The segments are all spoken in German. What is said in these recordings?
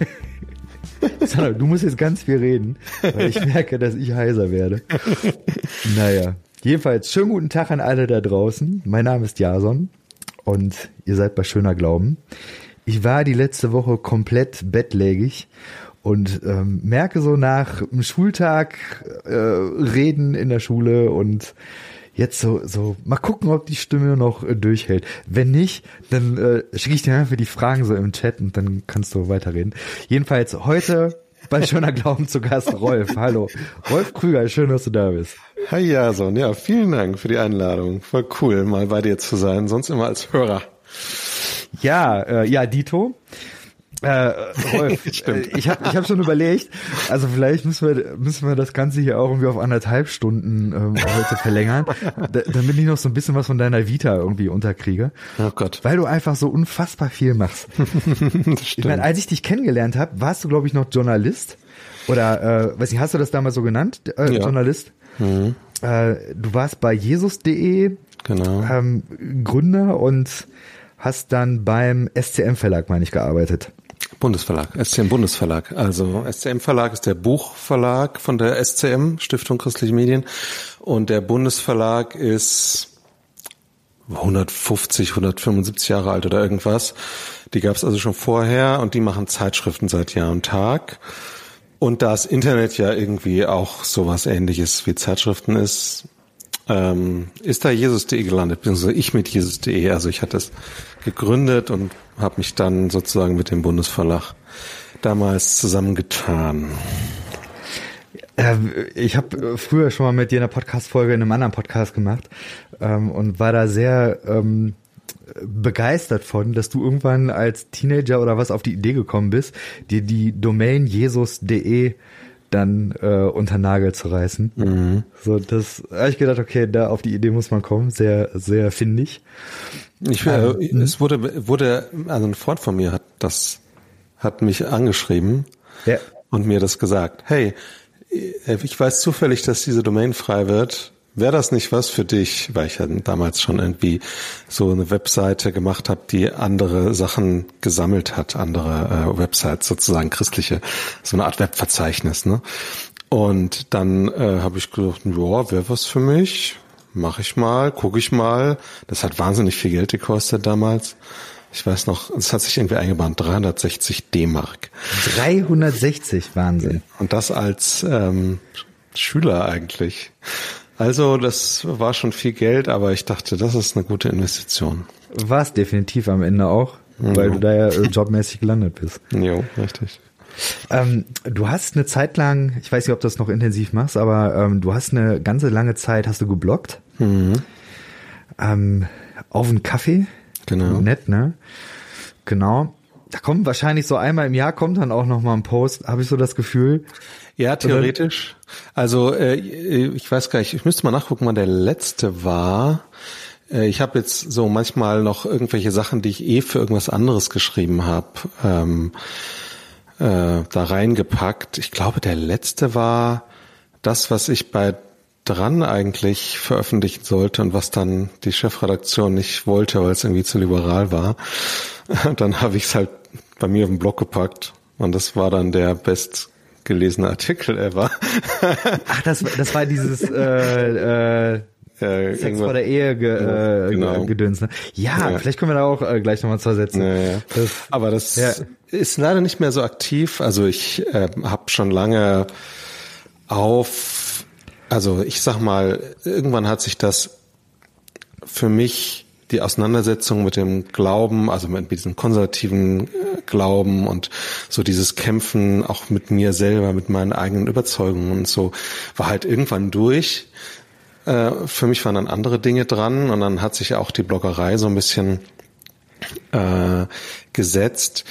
Sandra, du musst jetzt ganz viel reden, weil ich merke, dass ich heiser werde. Naja, jedenfalls schönen guten Tag an alle da draußen. Mein Name ist Jason und ihr seid bei Schöner Glauben. Ich war die letzte Woche komplett bettlägig und ähm, merke so nach einem Schultag äh, reden in der Schule und jetzt so, so, mal gucken, ob die Stimme noch äh, durchhält. Wenn nicht, dann äh, schicke ich dir einfach die Fragen so im Chat und dann kannst du weiterreden. Jedenfalls heute bei Schöner Glauben zu Gast Rolf. Hallo. Rolf Krüger, schön, dass du da bist. Hi Jason, ja, vielen Dank für die Einladung. Voll cool, mal bei dir zu sein, sonst immer als Hörer. Ja, äh, ja, Dito. Äh, Rolf, äh, ich habe ich hab schon überlegt, also vielleicht müssen wir, müssen wir das Ganze hier auch irgendwie auf anderthalb Stunden ähm, heute verlängern, da, damit ich noch so ein bisschen was von deiner Vita irgendwie unterkriege. Oh Gott. Weil du einfach so unfassbar viel machst. ich meine, als ich dich kennengelernt habe, warst du, glaube ich, noch Journalist. Oder, äh, weiß nicht, hast du das damals so genannt, äh, ja. Journalist? Mhm. Äh, du warst bei Jesus.de genau. ähm, Gründer und hast dann beim SCM Verlag, meine ich, gearbeitet. Bundesverlag, SCM Bundesverlag. Also SCM Verlag ist der Buchverlag von der SCM, Stiftung Christliche Medien. Und der Bundesverlag ist 150, 175 Jahre alt oder irgendwas. Die gab es also schon vorher und die machen Zeitschriften seit Jahr und Tag. Und da das Internet ja irgendwie auch sowas ähnliches wie Zeitschriften ist, ähm, ist da Jesus.de gelandet, beziehungsweise ich mit Jesus.de. Also ich hatte es gegründet und habe mich dann sozusagen mit dem Bundesverlag damals zusammengetan. Ich habe früher schon mal mit dir eine Podcast-Folge in einem anderen Podcast gemacht ähm, und war da sehr ähm, begeistert von, dass du irgendwann als Teenager oder was auf die Idee gekommen bist, dir die Domain jesus.de dann äh, unter Nagel zu reißen. Mhm. So, das habe ich gedacht, okay, da auf die Idee muss man kommen. Sehr, sehr findig. Ich, äh, ähm, es wurde, wurde, also ein Freund von mir hat das, hat mich angeschrieben ja. und mir das gesagt. Hey, ich weiß zufällig, dass diese Domain frei wird. Wäre das nicht was für dich, weil ich ja damals schon irgendwie so eine Webseite gemacht habe, die andere Sachen gesammelt hat, andere äh, Websites sozusagen christliche, so eine Art Webverzeichnis, ne? Und dann äh, habe ich gedacht, ja, wäre was für mich, mache ich mal, gucke ich mal. Das hat wahnsinnig viel Geld gekostet damals. Ich weiß noch, es hat sich irgendwie eingebahnt, 360 D-Mark. 360, Wahnsinn. Und das als ähm, Schüler eigentlich. Also das war schon viel Geld, aber ich dachte, das ist eine gute Investition. War es definitiv am Ende auch, mhm. weil du da ja jobmäßig gelandet bist. Jo, richtig. Ähm, du hast eine Zeit lang, ich weiß nicht, ob du das noch intensiv machst, aber ähm, du hast eine ganze lange Zeit, hast du geblockt. Mhm. Ähm, auf einen Kaffee. Genau. Nett, ne? Genau. Da kommt wahrscheinlich so einmal im Jahr kommt dann auch noch mal ein Post, habe ich so das Gefühl. Ja, theoretisch. Also äh, ich weiß gar nicht, ich müsste mal nachgucken, wann der letzte war. Äh, ich habe jetzt so manchmal noch irgendwelche Sachen, die ich eh für irgendwas anderes geschrieben habe, ähm, äh, da reingepackt. Ich glaube, der letzte war das, was ich bei dran eigentlich veröffentlichen sollte und was dann die Chefredaktion nicht wollte, weil es irgendwie zu liberal war. Dann habe ich es halt bei mir auf den Blog gepackt und das war dann der best gelesene Artikel ever. Ach, das, das war dieses äh, äh, ja, Sex vor der Ehe ge, äh, genau. gedöns. Ne? Ja, ja, vielleicht können wir da auch äh, gleich nochmal zwei Sätze. Ja, ja. Das, Aber das ist leider nicht mehr so aktiv. Also ich äh, habe schon lange auf, also ich sag mal, irgendwann hat sich das für mich die Auseinandersetzung mit dem Glauben, also mit diesem konservativen äh, Glauben und so dieses Kämpfen auch mit mir selber, mit meinen eigenen Überzeugungen und so, war halt irgendwann durch. Äh, für mich waren dann andere Dinge dran und dann hat sich auch die Bloggerei so ein bisschen äh, gesetzt.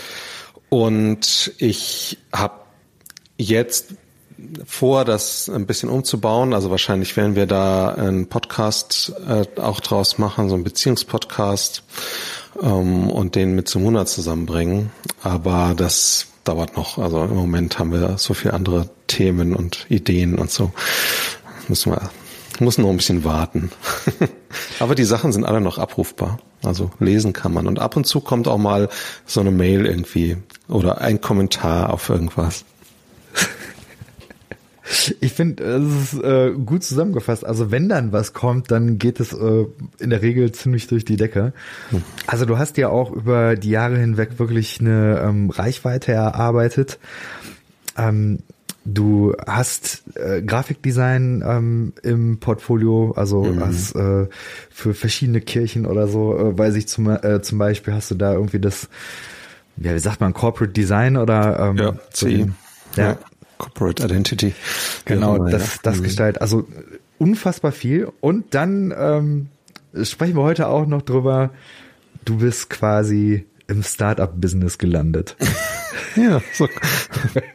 Und ich habe jetzt vor, das ein bisschen umzubauen. Also wahrscheinlich werden wir da einen Podcast äh, auch draus machen, so einen Beziehungspodcast ähm, und den mit Simona zusammenbringen. Aber das dauert noch. Also im Moment haben wir so viele andere Themen und Ideen und so. Müssen wir muss noch ein bisschen warten. Aber die Sachen sind alle noch abrufbar. Also lesen kann man. Und ab und zu kommt auch mal so eine Mail irgendwie oder ein Kommentar auf irgendwas. Ich finde, es ist äh, gut zusammengefasst. Also wenn dann was kommt, dann geht es äh, in der Regel ziemlich durch die Decke. Also du hast ja auch über die Jahre hinweg wirklich eine ähm, Reichweite erarbeitet. Ähm, du hast äh, Grafikdesign ähm, im Portfolio, also mhm. hast äh, für verschiedene Kirchen oder so, äh, weiß ich zum, äh, zum Beispiel, hast du da irgendwie das, ja, wie sagt man, Corporate Design oder ähm, ja, so den, ja, ja, Corporate Identity. Genau, immer, das, das mhm. Gestalt. Also unfassbar viel. Und dann ähm, sprechen wir heute auch noch drüber, du bist quasi im Startup-Business gelandet. ja, so,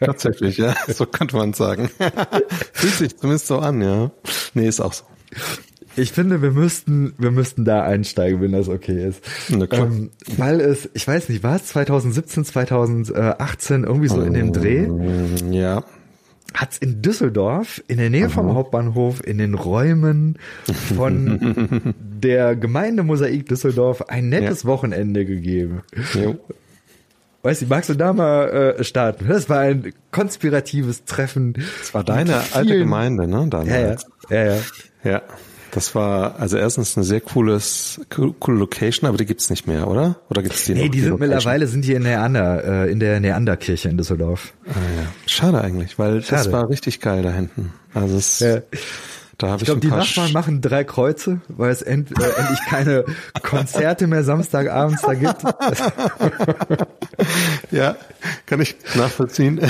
tatsächlich, ja, so könnte man sagen. Fühlt sich zumindest so an, ja. Nee, ist auch so. Ich finde, wir müssten, wir müssten da einsteigen, wenn das okay ist. Ähm, weil es, ich weiß nicht, war es 2017, 2018 irgendwie so in dem Dreh? Ja hat's in Düsseldorf, in der Nähe Aha. vom Hauptbahnhof, in den Räumen von der Gemeinde Mosaik Düsseldorf ein nettes ja. Wochenende gegeben. Jo. Weißt du, magst du da mal äh, starten? Das war ein konspiratives Treffen. Das war deine alte Gemeinde, ne? Ja, ja. ja, ja. ja. Das war also erstens eine sehr cooles, coole Location, aber die gibt's nicht mehr, oder? Oder gibt's die nee, noch? die, die sind Location? mittlerweile sind die in Neander, äh, in der Neanderkirche in Düsseldorf. Ah, ja. Schade eigentlich, weil Schade. das war richtig geil da hinten. Also es, ja. Da hab ich, ich glaube, die Nachbarn machen drei Kreuze, weil es end, äh, endlich keine Konzerte mehr Samstagabends da gibt. ja, kann ich nachvollziehen.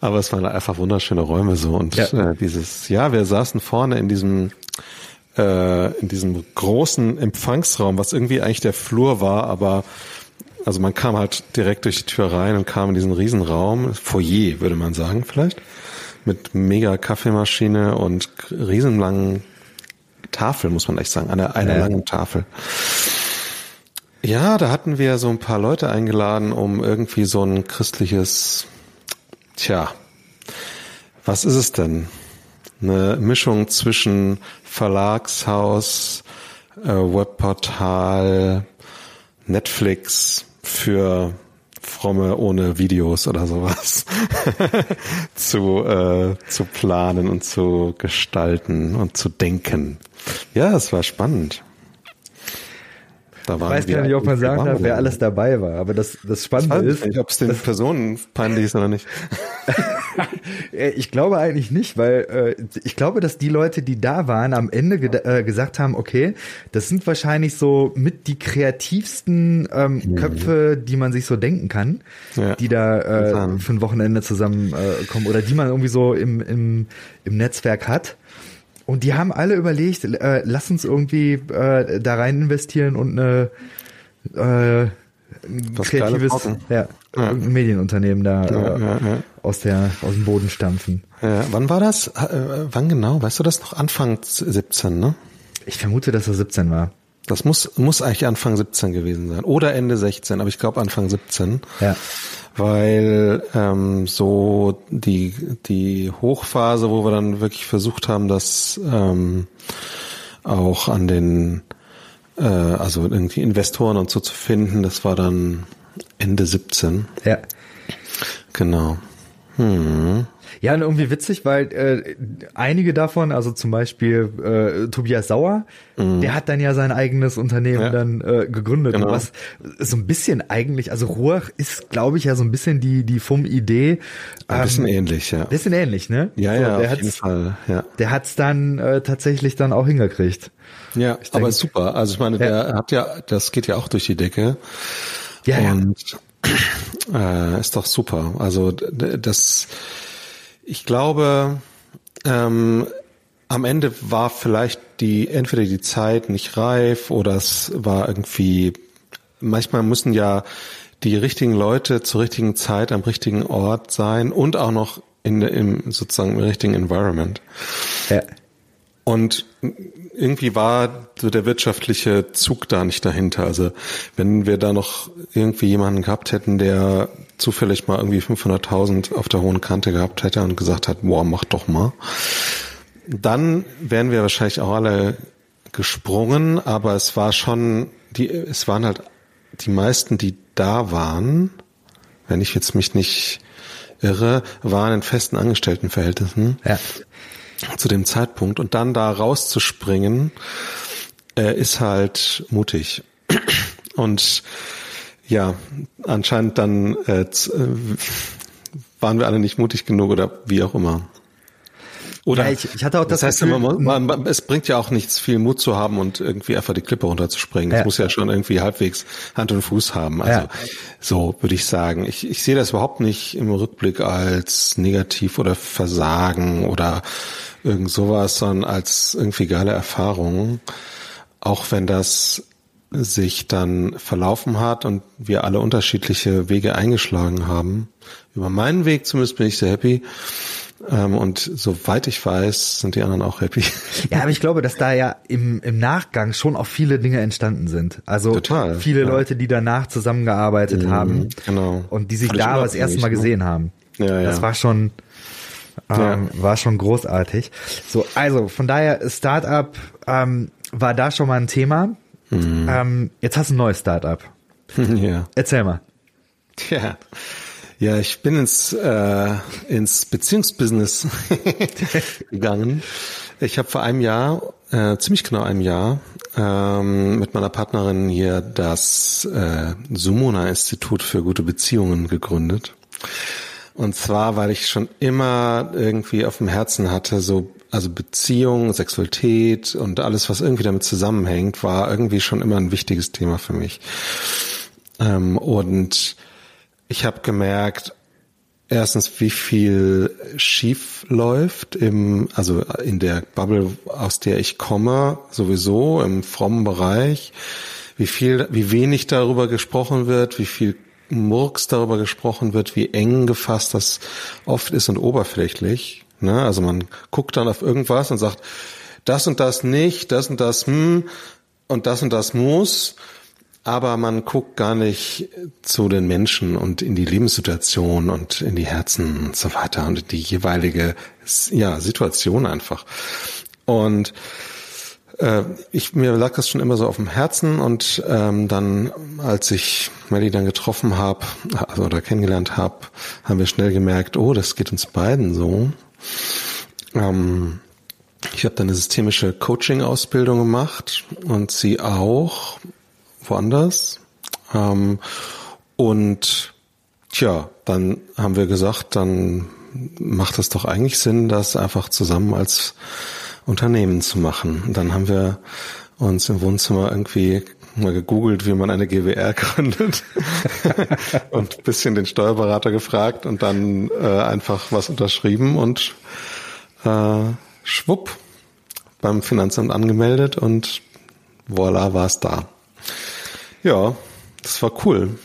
Aber es waren einfach wunderschöne Räume so und ja. Äh, dieses, ja, wir saßen vorne in diesem äh, in diesem großen Empfangsraum, was irgendwie eigentlich der Flur war, aber also man kam halt direkt durch die Tür rein und kam in diesen Riesenraum, Foyer würde man sagen vielleicht, mit mega Kaffeemaschine und riesenlangen Tafel, muss man echt sagen, einer, einer ja. langen Tafel. Ja, da hatten wir so ein paar Leute eingeladen, um irgendwie so ein christliches, tja, was ist es denn? Eine Mischung zwischen Verlagshaus, äh, Webportal, Netflix für fromme ohne Videos oder sowas zu, äh, zu planen und zu gestalten und zu denken. Ja, es war spannend. Da waren ich weiß gar nicht, ob man sagen darf, wer alles dabei war, aber das, das Spannende das ist. Nicht, ob es den Personen peinlich ist oder nicht. ich glaube eigentlich nicht, weil äh, ich glaube, dass die Leute, die da waren, am Ende ge äh, gesagt haben, okay, das sind wahrscheinlich so mit die kreativsten ähm, mhm. Köpfe, die man sich so denken kann, ja. die da äh, für ein Wochenende zusammenkommen äh, kommen oder die man irgendwie so im, im, im Netzwerk hat. Und die haben alle überlegt, äh, lass uns irgendwie äh, da rein investieren und eine äh, ein kreatives ja, ja. Medienunternehmen da ja, äh, aus der aus dem Boden stampfen. Wann war das? Äh, wann genau? Weißt du das noch? Anfang 17, ne? Ich vermute, dass er 17 war. Das muss muss eigentlich Anfang 17 gewesen sein oder Ende 16, aber ich glaube Anfang 17. Ja weil ähm, so die die Hochphase, wo wir dann wirklich versucht haben, das ähm, auch an den äh, also irgendwie Investoren und so zu finden, das war dann Ende 17. Ja. Genau. Hm. Ja, und irgendwie witzig, weil äh, einige davon, also zum Beispiel äh, Tobias Sauer, mhm. der hat dann ja sein eigenes Unternehmen ja. dann äh, gegründet. Genau. Was so ein bisschen eigentlich, also Ruach ist, glaube ich, ja so ein bisschen die die FUM-Idee. Ein bisschen ähm, ähnlich, ja. Bisschen ähnlich, ne? Ja, so, ja, auf jeden Fall. Ja. Der hat's dann äh, tatsächlich dann auch hingekriegt. Ja, ich aber super. Also ich meine, ja. der hat ja, das geht ja auch durch die Decke. Ja, und ja. Äh, ist doch super. Also das ich glaube, ähm, am Ende war vielleicht die entweder die Zeit nicht reif oder es war irgendwie manchmal müssen ja die richtigen Leute zur richtigen Zeit am richtigen Ort sein und auch noch in im sozusagen im richtigen Environment. Ja. Und irgendwie war so der wirtschaftliche Zug da nicht dahinter. Also wenn wir da noch irgendwie jemanden gehabt hätten, der zufällig mal irgendwie 500.000 auf der hohen Kante gehabt hätte und gesagt hat, boah, mach doch mal, dann wären wir wahrscheinlich auch alle gesprungen, aber es war schon, die, es waren halt die meisten, die da waren, wenn ich jetzt mich nicht irre, waren in festen Angestelltenverhältnissen. Ja. Zu dem Zeitpunkt. Und dann da rauszuspringen, äh, ist halt mutig. Und ja, anscheinend dann äh, äh, waren wir alle nicht mutig genug oder wie auch immer. Oder ja, ich, ich hatte auch das, das heißt, Gefühl, man, man, es bringt ja auch nichts, viel Mut zu haben und irgendwie einfach die Klippe runterzuspringen. Es ja. muss ja schon irgendwie halbwegs Hand und Fuß haben. Also ja. so würde ich sagen. Ich, ich sehe das überhaupt nicht im Rückblick als negativ oder Versagen oder irgend sowas, sondern als irgendwie geile Erfahrung. Auch wenn das sich dann verlaufen hat und wir alle unterschiedliche Wege eingeschlagen haben. Über meinen Weg zumindest bin ich sehr happy. Ähm, und soweit ich weiß, sind die anderen auch happy. Ja, aber ich glaube, dass da ja im, im Nachgang schon auch viele Dinge entstanden sind. Also Total, viele ja. Leute, die danach zusammengearbeitet mhm, haben genau. und die sich Fand da das erste Mal ne? gesehen haben. Ja, ja. Das war schon, ähm, ja. war schon großartig. So, also von daher Startup ähm, war da schon mal ein Thema. Mhm. Ähm, jetzt hast du ein neues Startup. Ja. Erzähl mal. Tja. Ja, ich bin ins, äh, ins Beziehungsbusiness gegangen. Ich habe vor einem Jahr, äh, ziemlich genau einem Jahr, ähm, mit meiner Partnerin hier das äh, Sumona-Institut für gute Beziehungen gegründet. Und zwar, weil ich schon immer irgendwie auf dem Herzen hatte, so, also Beziehung, Sexualität und alles, was irgendwie damit zusammenhängt, war irgendwie schon immer ein wichtiges Thema für mich. Ähm, und ich habe gemerkt, erstens, wie viel schief läuft im, also in der Bubble, aus der ich komme, sowieso im frommen Bereich, wie viel, wie wenig darüber gesprochen wird, wie viel Murks darüber gesprochen wird, wie eng gefasst das oft ist und oberflächlich. Ne? Also man guckt dann auf irgendwas und sagt, das und das nicht, das und das hm und das und das muss aber man guckt gar nicht zu den Menschen und in die Lebenssituation und in die Herzen und so weiter und in die jeweilige ja, Situation einfach. Und äh, ich mir lag das schon immer so auf dem Herzen und ähm, dann, als ich Melly dann getroffen habe also, oder kennengelernt habe, haben wir schnell gemerkt, oh, das geht uns beiden so. Ähm, ich habe dann eine systemische Coaching-Ausbildung gemacht und sie auch woanders. Ähm, und tja, dann haben wir gesagt, dann macht es doch eigentlich Sinn, das einfach zusammen als Unternehmen zu machen. Und dann haben wir uns im Wohnzimmer irgendwie mal gegoogelt, wie man eine GWR gründet und ein bisschen den Steuerberater gefragt und dann äh, einfach was unterschrieben und äh, schwupp beim Finanzamt angemeldet und voilà war es da. Ja, das war cool.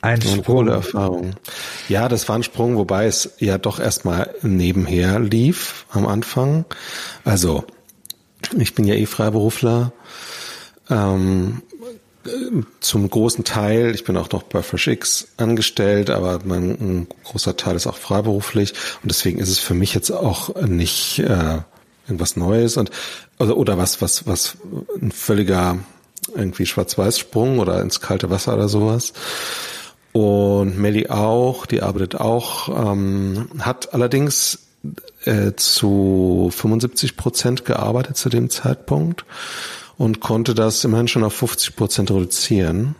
Ein Sprung. Eine coole Erfahrung. Ja, das war ein Sprung, wobei es ja doch erstmal nebenher lief am Anfang. Also, ich bin ja eh Freiberufler. Ähm, zum großen Teil, ich bin auch noch bei FreshX angestellt, aber mein großer Teil ist auch freiberuflich und deswegen ist es für mich jetzt auch nicht äh, irgendwas Neues und oder, oder was was was ein völliger irgendwie Schwarz-Weiß-Sprung oder ins kalte Wasser oder sowas. Und Melly auch, die arbeitet auch, ähm, hat allerdings äh, zu 75 Prozent gearbeitet zu dem Zeitpunkt und konnte das immerhin schon auf 50 Prozent reduzieren,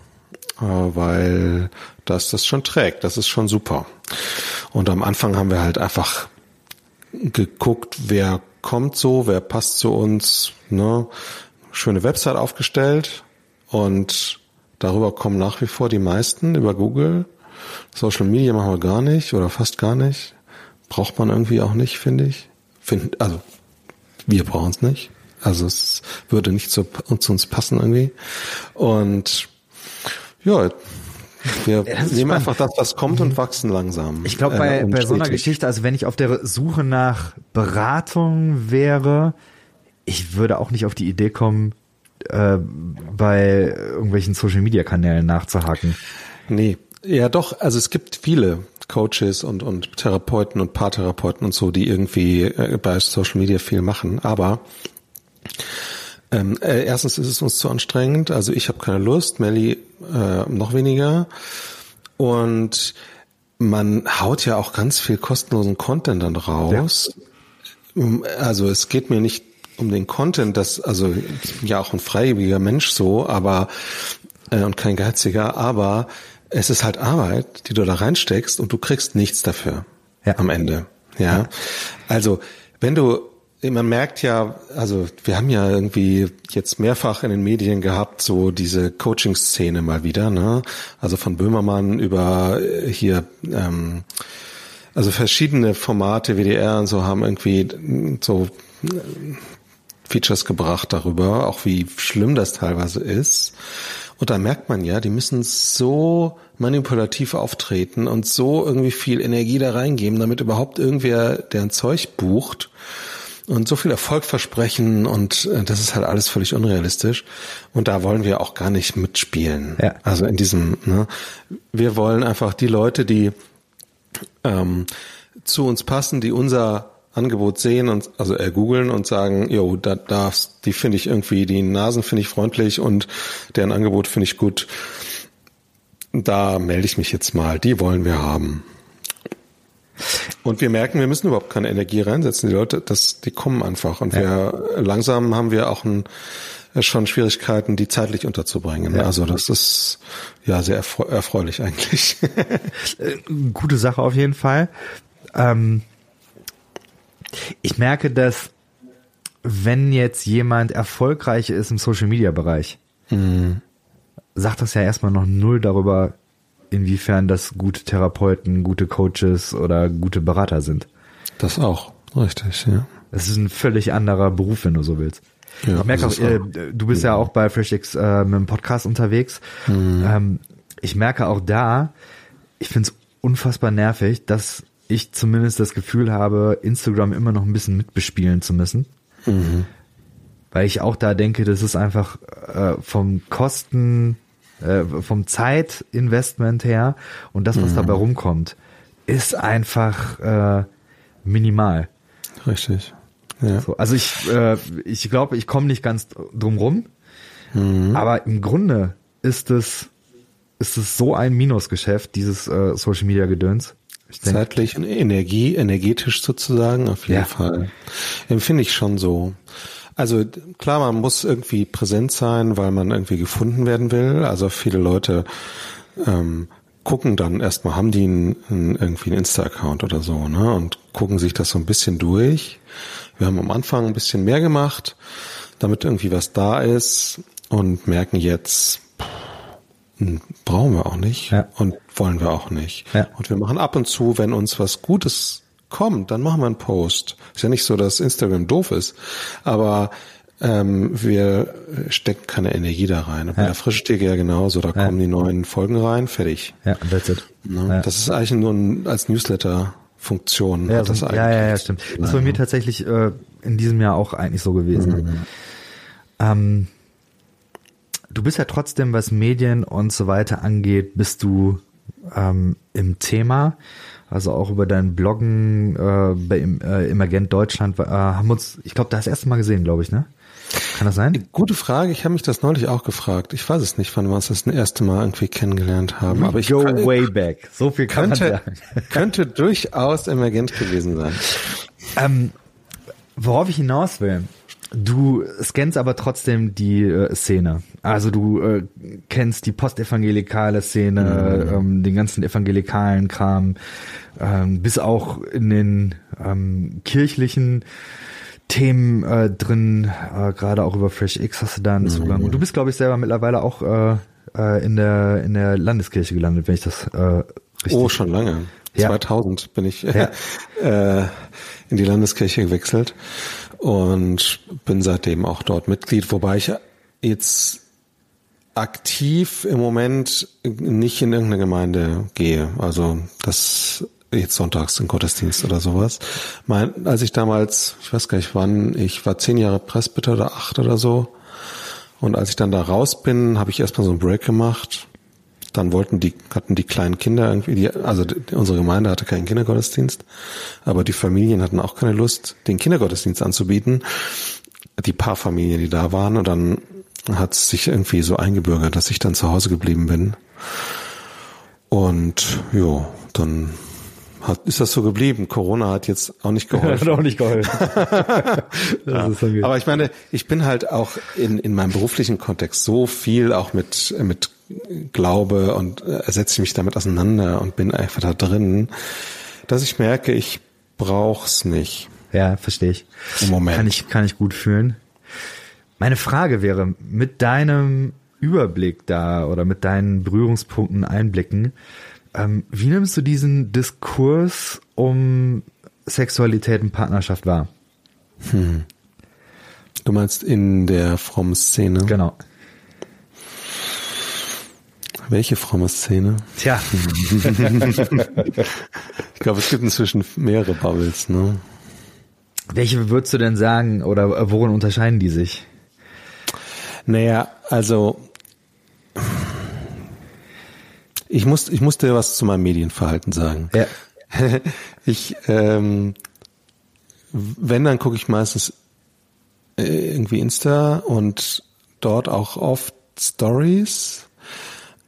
äh, weil das das schon trägt. Das ist schon super. Und am Anfang haben wir halt einfach geguckt, wer kommt so, wer passt zu uns, ne? Schöne Website aufgestellt und darüber kommen nach wie vor die meisten über Google. Social Media machen wir gar nicht oder fast gar nicht. Braucht man irgendwie auch nicht, finde ich. Find, also wir brauchen es nicht. Also es würde nicht zu, zu uns passen irgendwie. Und ja, wir nehmen einfach das, was kommt und wachsen langsam. Ich glaube, bei, äh, bei so einer Geschichte, also wenn ich auf der Suche nach Beratung wäre, ich würde auch nicht auf die Idee kommen, äh, bei irgendwelchen Social Media Kanälen nachzuhaken. Nee, ja doch, also es gibt viele Coaches und, und Therapeuten und Paartherapeuten und so, die irgendwie äh, bei Social Media viel machen. Aber ähm, äh, erstens ist es uns zu anstrengend, also ich habe keine Lust, Melly äh, noch weniger. Und man haut ja auch ganz viel kostenlosen Content dann raus. Ja. Also es geht mir nicht um den Content, das, also ich bin ja auch ein freiwilliger Mensch so, aber äh, und kein geiziger, aber es ist halt Arbeit, die du da reinsteckst und du kriegst nichts dafür ja. am Ende. Ja? ja. Also wenn du man merkt ja, also wir haben ja irgendwie jetzt mehrfach in den Medien gehabt, so diese Coaching-Szene mal wieder, ne? Also von Böhmermann über äh, hier, ähm, also verschiedene Formate, WDR und so haben irgendwie so äh, Features gebracht darüber, auch wie schlimm das teilweise ist. Und da merkt man ja, die müssen so manipulativ auftreten und so irgendwie viel Energie da reingeben, damit überhaupt irgendwer deren Zeug bucht und so viel Erfolg versprechen und äh, das ist halt alles völlig unrealistisch und da wollen wir auch gar nicht mitspielen. Ja. Also in diesem, ne, wir wollen einfach die Leute, die ähm, zu uns passen, die unser Angebot sehen und also äh, googeln und sagen, jo, da darfst, die finde ich irgendwie, die Nasen finde ich freundlich und deren Angebot finde ich gut. Da melde ich mich jetzt mal, die wollen wir haben. Und wir merken, wir müssen überhaupt keine Energie reinsetzen. Die Leute, das, die kommen einfach. Und ja. wir langsam haben wir auch ein, schon Schwierigkeiten, die zeitlich unterzubringen. Ja. Also das ist ja sehr erfreulich eigentlich. Äh, gute Sache auf jeden Fall. Ähm, ich merke, dass wenn jetzt jemand erfolgreich ist im Social Media Bereich, mhm. sagt das ja erstmal noch null darüber, inwiefern das gute Therapeuten, gute Coaches oder gute Berater sind. Das auch, richtig, ja. Es ist ein völlig anderer Beruf, wenn du so willst. Ja, ich merke auch, äh, du bist ja. ja auch bei FreshX äh, mit dem Podcast unterwegs. Mhm. Ähm, ich merke auch da, ich finde es unfassbar nervig, dass ich zumindest das Gefühl habe, Instagram immer noch ein bisschen mitbespielen zu müssen. Mhm. Weil ich auch da denke, das ist einfach äh, vom Kosten äh, vom Zeitinvestment her und das, was mhm. dabei rumkommt, ist einfach äh, minimal. Richtig. Ja. So, also ich, äh, ich glaube, ich komme nicht ganz drum rum, mhm. aber im Grunde ist es ist es so ein Minusgeschäft, dieses äh, Social Media Gedöns. Zeitlich und Energie, energetisch sozusagen, auf jeden ja. Fall. Empfinde ich schon so. Also klar, man muss irgendwie präsent sein, weil man irgendwie gefunden werden will. Also viele Leute ähm, gucken dann erstmal, haben die einen, einen, irgendwie einen Insta-Account oder so, ne? Und gucken sich das so ein bisschen durch. Wir haben am Anfang ein bisschen mehr gemacht, damit irgendwie was da ist und merken jetzt, brauchen wir auch nicht ja. und wollen wir auch nicht. Ja. Und wir machen ab und zu, wenn uns was Gutes kommt, dann machen wir einen Post. Ist ja nicht so, dass Instagram doof ist, aber ähm, wir stecken keine Energie da rein. Und ja. bei der Frischtheke ja genauso, da kommen die neuen Folgen rein, fertig. Ja, that's it. Ne? Das ist eigentlich nur ein, als Newsletter Funktion. Ja, das ja, ja, ja, stimmt. Das ist bei mir tatsächlich äh, in diesem Jahr auch eigentlich so gewesen. Mhm. Ähm, du bist ja trotzdem, was Medien und so weiter angeht, bist du ähm, im Thema also auch über dein Bloggen äh, bei äh, Emergent Deutschland, äh, haben uns, ich glaube, das erste Mal gesehen, glaube ich, ne? Kann das sein? Gute Frage. Ich habe mich das neulich auch gefragt. Ich weiß es nicht, wann wir uns das, das erste Mal irgendwie kennengelernt haben. We aber ich go kann, way back. So viel kann könnte, man sagen. könnte durchaus emergent gewesen sein. Ähm, worauf ich hinaus will, Du scannst aber trotzdem die äh, Szene. Also du äh, kennst die postevangelikale Szene, mhm. ähm, den ganzen evangelikalen Kram, ähm, bis auch in den ähm, kirchlichen Themen äh, drin, äh, gerade auch über Fresh X hast du da einen mhm. Zugang. Und du bist, glaube ich, selber mittlerweile auch äh, äh, in der in der Landeskirche gelandet, wenn ich das äh, richtig. Oh, schon lange. Ja. 2000 bin ich ja. äh, in die Landeskirche gewechselt und bin seitdem auch dort Mitglied, wobei ich jetzt aktiv im Moment nicht in irgendeine Gemeinde gehe. Also das jetzt sonntags in Gottesdienst oder sowas. Mein, als ich damals, ich weiß gar nicht wann, ich war zehn Jahre Presbyter oder acht oder so. Und als ich dann da raus bin, habe ich erstmal so einen Break gemacht dann wollten die, hatten die kleinen Kinder irgendwie, die, also die, unsere Gemeinde hatte keinen Kindergottesdienst, aber die Familien hatten auch keine Lust, den Kindergottesdienst anzubieten. Die paar Familien, die da waren, und dann hat es sich irgendwie so eingebürgert, dass ich dann zu Hause geblieben bin. Und ja, dann hat, ist das so geblieben. Corona hat jetzt auch nicht geholfen. hat auch nicht geholfen. ja. Aber ich meine, ich bin halt auch in, in meinem beruflichen Kontext so viel auch mit, mit Glaube und äh, setze mich damit auseinander und bin einfach da drin, dass ich merke, ich brauch's nicht. Ja, verstehe ich. Im Moment. Kann ich, kann ich gut fühlen. Meine Frage wäre, mit deinem Überblick da oder mit deinen Berührungspunkten, Einblicken, ähm, wie nimmst du diesen Diskurs um Sexualität und Partnerschaft wahr? Hm. Du meinst in der frommen Szene? Genau. Welche fromme Szene? Tja. ich glaube, es gibt inzwischen mehrere Bubbles, ne? Welche würdest du denn sagen oder worin unterscheiden die sich? Naja, also ich muss, ich muss dir was zu meinem Medienverhalten sagen. Ja. Ich, ähm, wenn, dann gucke ich meistens äh, irgendwie Insta und dort auch oft Stories.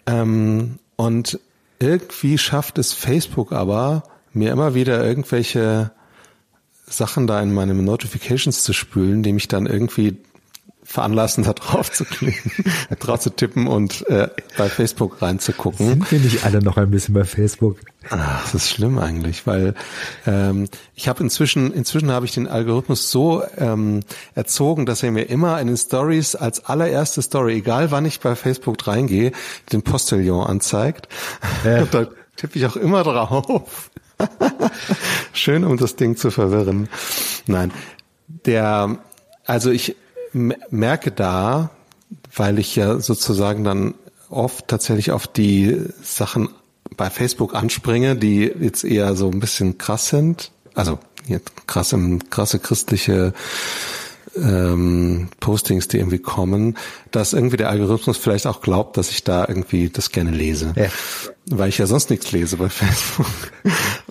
Ähm, und irgendwie schafft es Facebook aber, mir immer wieder irgendwelche Sachen da in meine Notifications zu spülen, die mich dann irgendwie veranlassen, da drauf zu klicken, drauf zu tippen und äh, bei Facebook reinzugucken. Sind wir nicht alle noch ein bisschen bei Facebook? Ach, das ist schlimm eigentlich, weil ähm, ich habe inzwischen, inzwischen habe ich den Algorithmus so ähm, erzogen, dass er mir immer in den Stories als allererste Story, egal wann ich bei Facebook reingehe, den Postillon anzeigt. Und da tippe ich auch immer drauf. Schön, um das Ding zu verwirren. Nein, der, also ich merke da, weil ich ja sozusagen dann oft tatsächlich auf die Sachen bei Facebook anspringe, die jetzt eher so ein bisschen krass sind. Also jetzt krasse, krasse christliche ähm, Postings, die irgendwie kommen, dass irgendwie der Algorithmus vielleicht auch glaubt, dass ich da irgendwie das gerne lese. Ja. Weil ich ja sonst nichts lese bei Facebook.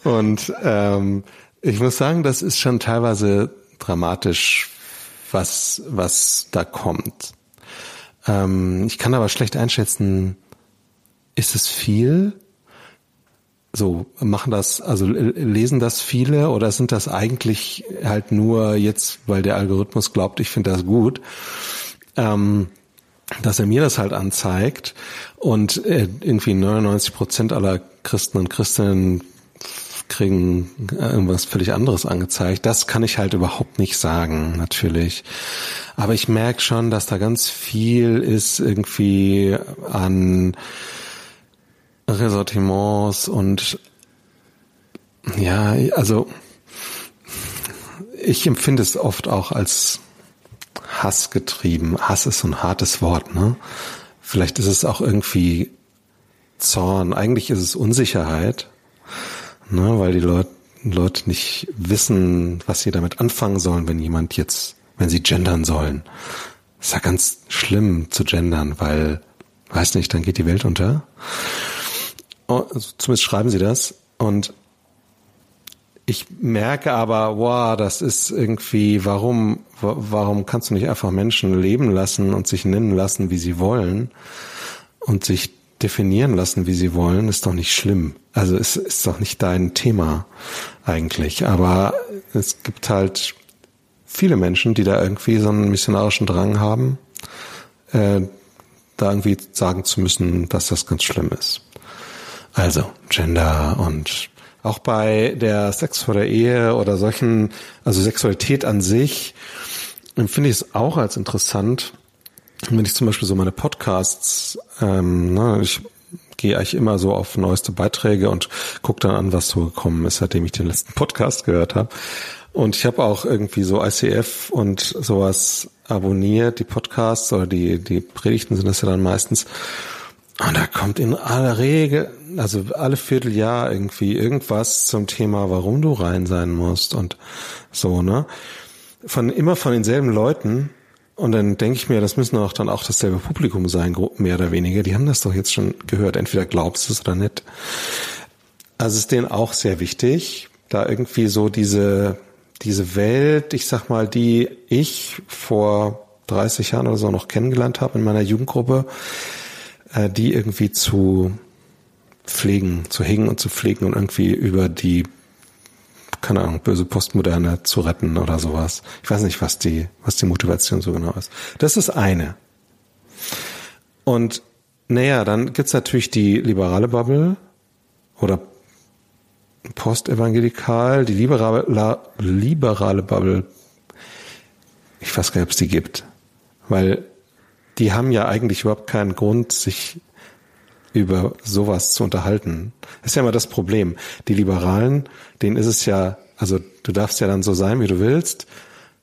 Und ähm, ich muss sagen, das ist schon teilweise dramatisch was, was da kommt. Ähm, ich kann aber schlecht einschätzen, ist es viel? So, machen das, also lesen das viele oder sind das eigentlich halt nur jetzt, weil der Algorithmus glaubt, ich finde das gut, ähm, dass er mir das halt anzeigt und äh, irgendwie 99 Prozent aller Christen und Christinnen kriegen irgendwas völlig anderes angezeigt. Das kann ich halt überhaupt nicht sagen, natürlich. Aber ich merke schon, dass da ganz viel ist irgendwie an Ressortiments und ja, also ich empfinde es oft auch als Hass getrieben. Hass ist so ein hartes Wort, ne? Vielleicht ist es auch irgendwie Zorn. Eigentlich ist es Unsicherheit ne, weil die Leute, Leute nicht wissen, was sie damit anfangen sollen, wenn jemand jetzt, wenn sie gendern sollen. ist ja ganz schlimm zu gendern, weil, weiß nicht, dann geht die Welt unter. Oh, also zumindest schreiben sie das. Und ich merke aber, wow, das ist irgendwie, warum, warum kannst du nicht einfach Menschen leben lassen und sich nennen lassen, wie sie wollen und sich definieren lassen, wie sie wollen, ist doch nicht schlimm. Also es ist doch nicht dein Thema eigentlich. Aber es gibt halt viele Menschen, die da irgendwie so einen missionarischen Drang haben, äh, da irgendwie sagen zu müssen, dass das ganz schlimm ist. Also Gender und auch bei der Sex vor der Ehe oder solchen, also Sexualität an sich, empfinde ich es auch als interessant, wenn ich zum Beispiel so meine Podcasts, ähm, ne, ich gehe eigentlich immer so auf neueste Beiträge und gucke dann an, was so gekommen ist, seitdem ich den letzten Podcast gehört habe. Und ich habe auch irgendwie so ICF und sowas abonniert, die Podcasts oder die, die Predigten sind das ja dann meistens. Und da kommt in aller Regel, also alle Vierteljahr irgendwie irgendwas zum Thema, warum du rein sein musst und so, ne? Von, immer von denselben Leuten und dann denke ich mir, das müssen auch dann auch dasselbe Publikum sein, mehr oder weniger. Die haben das doch jetzt schon gehört. Entweder glaubst du es oder nicht. Also ist denen auch sehr wichtig, da irgendwie so diese, diese Welt, ich sag mal, die ich vor 30 Jahren oder so noch kennengelernt habe in meiner Jugendgruppe, äh, die irgendwie zu pflegen, zu hegen und zu pflegen und irgendwie über die keine Ahnung, böse Postmoderne zu retten oder sowas. Ich weiß nicht, was die, was die Motivation so genau ist. Das ist eine. Und naja, dann gibt's natürlich die liberale Bubble oder postevangelikal, die liberale, liberale Bubble. Ich weiß gar nicht, ob es die gibt. Weil die haben ja eigentlich überhaupt keinen Grund, sich über sowas zu unterhalten. Das ist ja immer das Problem. Die Liberalen, denen ist es ja, also du darfst ja dann so sein, wie du willst.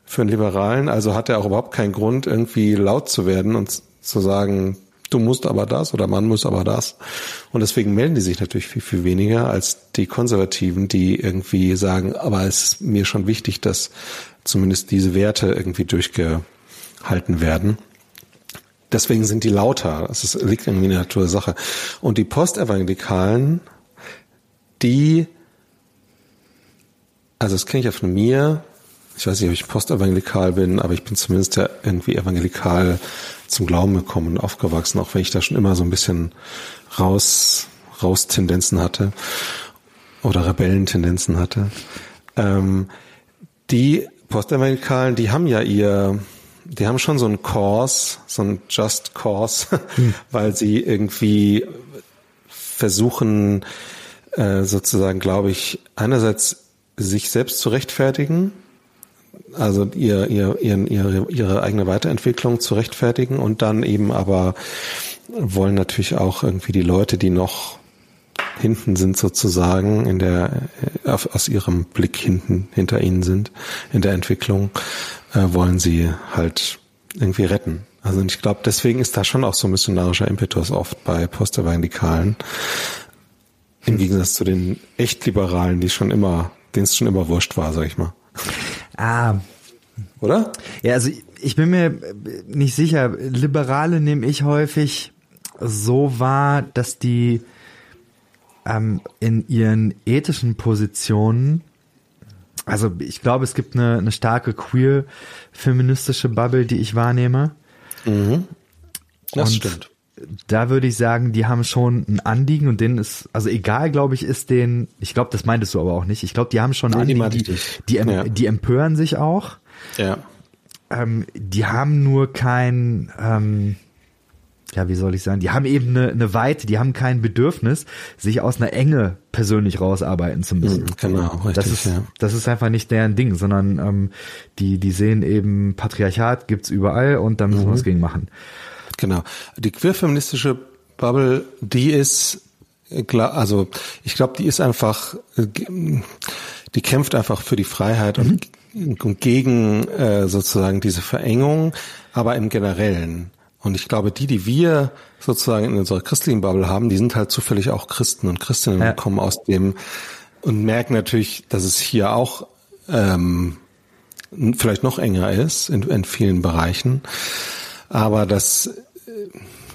Für einen Liberalen, also hat er auch überhaupt keinen Grund, irgendwie laut zu werden und zu sagen, du musst aber das oder man muss aber das. Und deswegen melden die sich natürlich viel, viel weniger als die Konservativen, die irgendwie sagen, aber es ist mir schon wichtig, dass zumindest diese Werte irgendwie durchgehalten werden. Deswegen sind die lauter. Das liegt irgendwie in der Natur der Sache. Und die Postevangelikalen, die, also das kenne ich ja von mir, ich weiß nicht, ob ich postevangelikal bin, aber ich bin zumindest ja irgendwie evangelikal zum Glauben gekommen und aufgewachsen, auch wenn ich da schon immer so ein bisschen raus, raus Tendenzen hatte oder Rebellentendenzen hatte. Ähm, die Postevangelikalen, die haben ja ihr, die haben schon so einen Kurs, so einen Just Cause, hm. weil sie irgendwie versuchen, äh, sozusagen, glaube ich, einerseits sich selbst zu rechtfertigen, also ihr, ihr, ihren, ihre, ihre eigene Weiterentwicklung zu rechtfertigen und dann eben aber wollen natürlich auch irgendwie die Leute, die noch hinten sind sozusagen in der auf, aus ihrem Blick hinten hinter ihnen sind in der Entwicklung äh, wollen sie halt irgendwie retten. Also ich glaube, deswegen ist da schon auch so ein missionarischer Impetus oft bei Postevangelikalen. Im Gegensatz zu den echt Liberalen, die schon immer, denen es schon immer wurscht war, sag ich mal. Ah. Oder? Ja, also ich bin mir nicht sicher. Liberale nehme ich häufig so wahr, dass die ähm, in ihren ethischen Positionen also ich glaube, es gibt eine, eine starke queer-feministische Bubble, die ich wahrnehme. Mhm. Das und stimmt. Da würde ich sagen, die haben schon ein Anliegen und denen ist, also egal, glaube ich, ist denen, ich glaube, das meintest du aber auch nicht. Ich glaube, die haben schon nee, Anliegen, die, die, ja. die, empören sich auch. Ja. Ähm, die haben nur kein, ähm, ja, wie soll ich sagen, die haben eben eine, eine Weite, die haben kein Bedürfnis, sich aus einer Enge persönlich rausarbeiten zu müssen. Mhm, genau, richtig, das ist, ja. das ist einfach nicht deren Ding, sondern ähm, die, die sehen eben, Patriarchat gibt's überall und da müssen mhm. wir was gegen machen. Genau. Die queerfeministische Bubble, die ist, also ich glaube, die ist einfach, die kämpft einfach für die Freiheit mhm. und, und gegen äh, sozusagen diese Verengung, aber im Generellen. Und ich glaube, die, die wir sozusagen in unserer christlichen Bubble haben, die sind halt zufällig auch Christen und Christinnen ja. kommen aus dem und merken natürlich, dass es hier auch ähm, vielleicht noch enger ist in, in vielen Bereichen. Aber das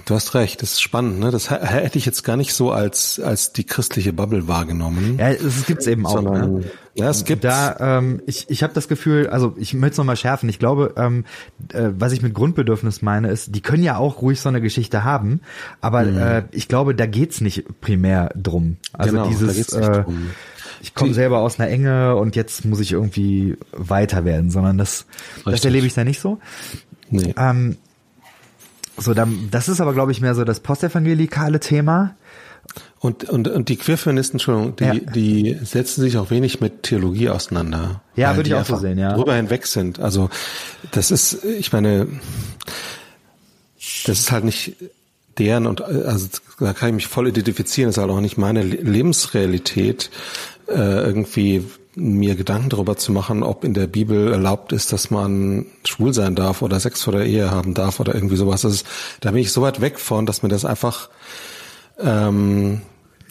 Du hast recht, das ist spannend. Ne? Das hätte ich jetzt gar nicht so als als die christliche Bubble wahrgenommen. Ja, es gibt's eben auch. Sondern, ne? Ja, es gibt. Da, ähm, ich ich habe das Gefühl, also ich möchte es nochmal schärfen. Ich glaube, ähm, äh, was ich mit Grundbedürfnis meine, ist, die können ja auch ruhig so eine Geschichte haben, aber mhm. äh, ich glaube, da geht's nicht primär drum. Also genau, dieses. Äh, ich komme selber aus einer Enge und jetzt muss ich irgendwie weiter werden, sondern das, das erlebe ich da nicht so. Nee. Ähm, so, dann, das ist aber, glaube ich, mehr so das postevangelikale Thema. Und, und, und die Queerfeministen, Entschuldigung, die, ja. die setzen sich auch wenig mit Theologie auseinander. Ja, würde ich auch so sehen, ja. Drüber hinweg sind. Also, das ist, ich meine, das ist halt nicht deren und, also, da kann ich mich voll identifizieren, das ist halt auch nicht meine Lebensrealität, äh, irgendwie mir Gedanken darüber zu machen, ob in der Bibel erlaubt ist, dass man schwul sein darf oder Sex vor der Ehe haben darf oder irgendwie sowas. Das ist, da bin ich so weit weg von, dass mir das einfach, ähm,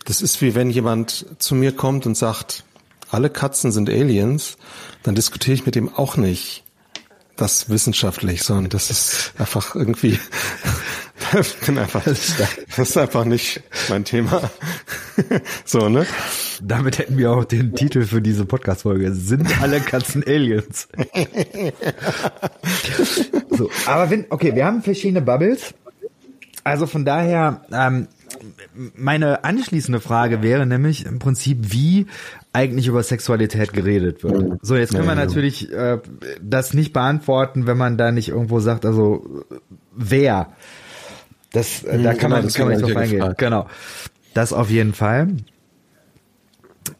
das ist wie wenn jemand zu mir kommt und sagt, alle Katzen sind Aliens, dann diskutiere ich mit dem auch nicht das wissenschaftlich, sondern das ist einfach irgendwie, ich bin einfach, das ist einfach nicht mein Thema. so, ne? Damit hätten wir auch den Titel für diese Podcast-Folge. Sind alle Katzen Aliens? so, aber wenn, okay, wir haben verschiedene Bubbles. Also von daher, ähm, meine anschließende Frage wäre nämlich im Prinzip, wie eigentlich über Sexualität geredet wird. So, jetzt können wir natürlich äh, das nicht beantworten, wenn man da nicht irgendwo sagt, also wer. Das, äh, da kann man, kann man nicht drauf eingehen. Genau. Das auf jeden Fall.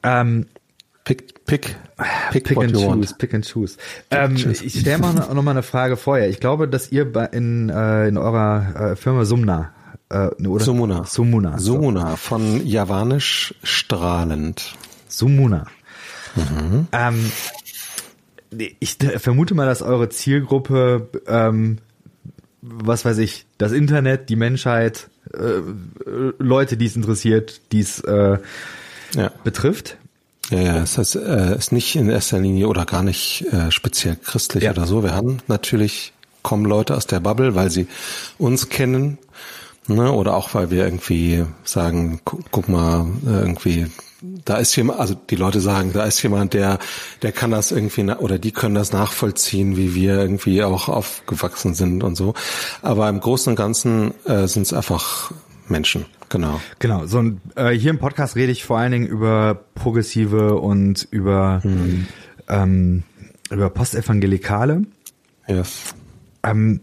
Ähm, pick, pick, pick, pick and choose, pick and choose. Ähm, ich stelle mal noch mal eine Frage vorher. Ich glaube, dass ihr bei, in, äh, in eurer äh, Firma Sumna äh, oder? Sumuna. Sumuna. Sumuna, von Javanisch strahlend. Sumuna. Mhm. Ähm, ich vermute mal, dass eure Zielgruppe, ähm, was weiß ich, das Internet, die Menschheit, äh, Leute, die es interessiert, die es äh, ja. betrifft. Ja, ja, es ist, äh, ist nicht in erster Linie oder gar nicht äh, speziell christlich ja. oder so. Wir haben natürlich kommen Leute aus der Bubble, weil sie uns kennen, ne? Oder auch weil wir irgendwie sagen, guck, guck mal, irgendwie da ist jemand, also die Leute sagen, da ist jemand, der, der kann das irgendwie, oder die können das nachvollziehen, wie wir irgendwie auch aufgewachsen sind und so. Aber im Großen und Ganzen äh, sind es einfach Menschen. Genau. Genau. So ein, äh, hier im Podcast rede ich vor allen Dingen über progressive und über mhm. ähm, über Postevangelikale. Yes. Ähm,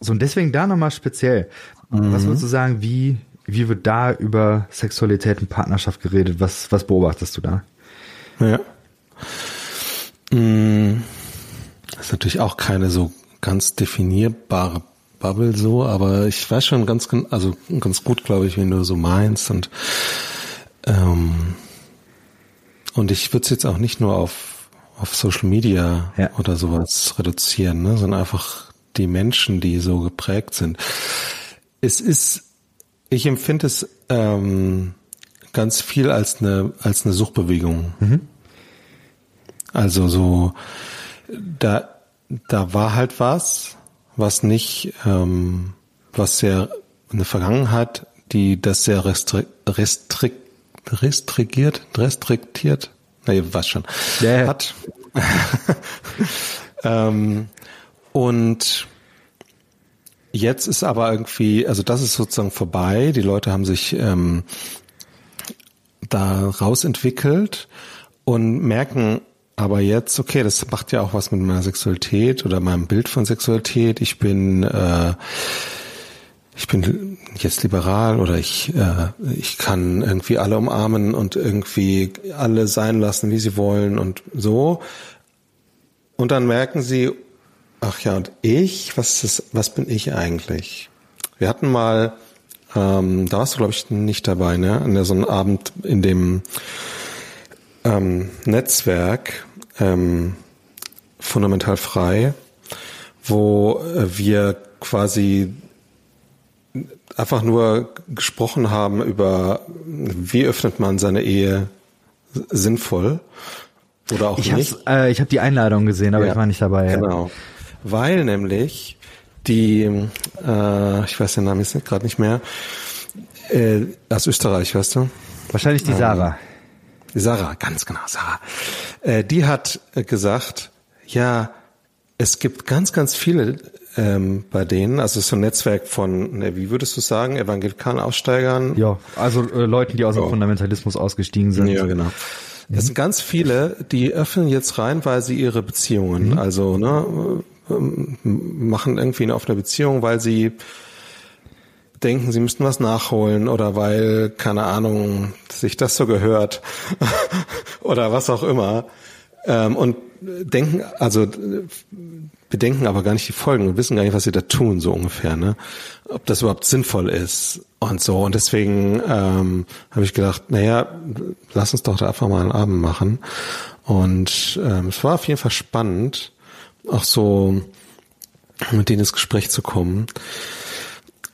so und deswegen da nochmal speziell. Mhm. Was würdest du sagen, wie wie wird da über Sexualität und Partnerschaft geredet? Was, was beobachtest du da? Ja. Mm, das ist natürlich auch keine so ganz definierbare Bubble so, aber ich weiß schon ganz, also ganz gut, glaube ich, wie du so meinst und ähm, und ich würde es jetzt auch nicht nur auf auf Social Media ja. oder sowas reduzieren, ne, sondern einfach die Menschen, die so geprägt sind. Es ist ich empfinde es ähm, ganz viel als eine als eine Suchbewegung. Mhm. Also so da da war halt was, was nicht ähm, was sehr eine Vergangenheit, die das sehr restri restri restrigiert, restriktiert, na ihr was schon, yeah. hat. ähm, und Jetzt ist aber irgendwie, also das ist sozusagen vorbei. Die Leute haben sich ähm, da rausentwickelt und merken aber jetzt, okay, das macht ja auch was mit meiner Sexualität oder meinem Bild von Sexualität. Ich bin äh, ich bin jetzt liberal oder ich äh, ich kann irgendwie alle umarmen und irgendwie alle sein lassen, wie sie wollen und so. Und dann merken sie, Ach ja, und ich, was ist, was bin ich eigentlich? Wir hatten mal, ähm, da warst du glaube ich nicht dabei, ne? An so einem Abend in dem ähm, Netzwerk ähm, fundamental frei, wo äh, wir quasi einfach nur gesprochen haben über, wie öffnet man seine Ehe sinnvoll oder auch ich nicht. Äh, ich habe die Einladung gesehen, aber ja, ich war nicht dabei. Genau. Ja weil nämlich die, äh, ich weiß den Namen jetzt gerade nicht mehr, äh, aus Österreich, weißt du? Wahrscheinlich die Sarah. Ähm, die Sarah, ganz genau, Sarah. Äh, die hat gesagt, ja, es gibt ganz, ganz viele ähm, bei denen, also so ein Netzwerk von, ne, wie würdest du sagen, evangelikalen Aussteigern? Ja, also äh, Leuten, die aus dem oh. Fundamentalismus ausgestiegen sind. Ja, genau. Es sind ganz viele, die öffnen jetzt reinweise ihre Beziehungen. Mhm. Also, ne, ähm, machen irgendwie eine offene Beziehung, weil sie denken, sie müssten was nachholen oder weil, keine Ahnung, sich das so gehört oder was auch immer. Ähm, und denken, also bedenken aber gar nicht die Folgen und wissen gar nicht, was sie da tun, so ungefähr, ne? Ob das überhaupt sinnvoll ist und so. Und deswegen ähm, habe ich gedacht, naja, lass uns doch da einfach mal einen Abend machen. Und ähm, es war auf jeden Fall spannend auch so mit denen ins Gespräch zu kommen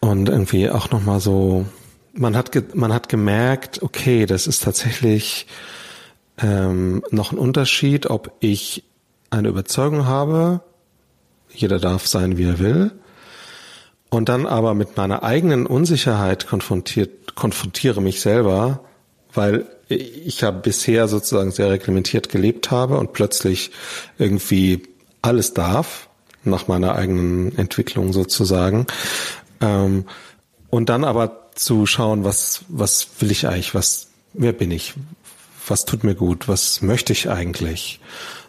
und irgendwie auch noch mal so man hat man hat gemerkt okay das ist tatsächlich ähm, noch ein Unterschied ob ich eine Überzeugung habe jeder darf sein, wie er will. Und dann aber mit meiner eigenen Unsicherheit konfrontiert, konfrontiere mich selber, weil ich ja bisher sozusagen sehr reglementiert gelebt habe und plötzlich irgendwie alles darf, nach meiner eigenen Entwicklung sozusagen. Ähm, und dann aber zu schauen, was, was will ich eigentlich, was, wer bin ich, was tut mir gut, was möchte ich eigentlich.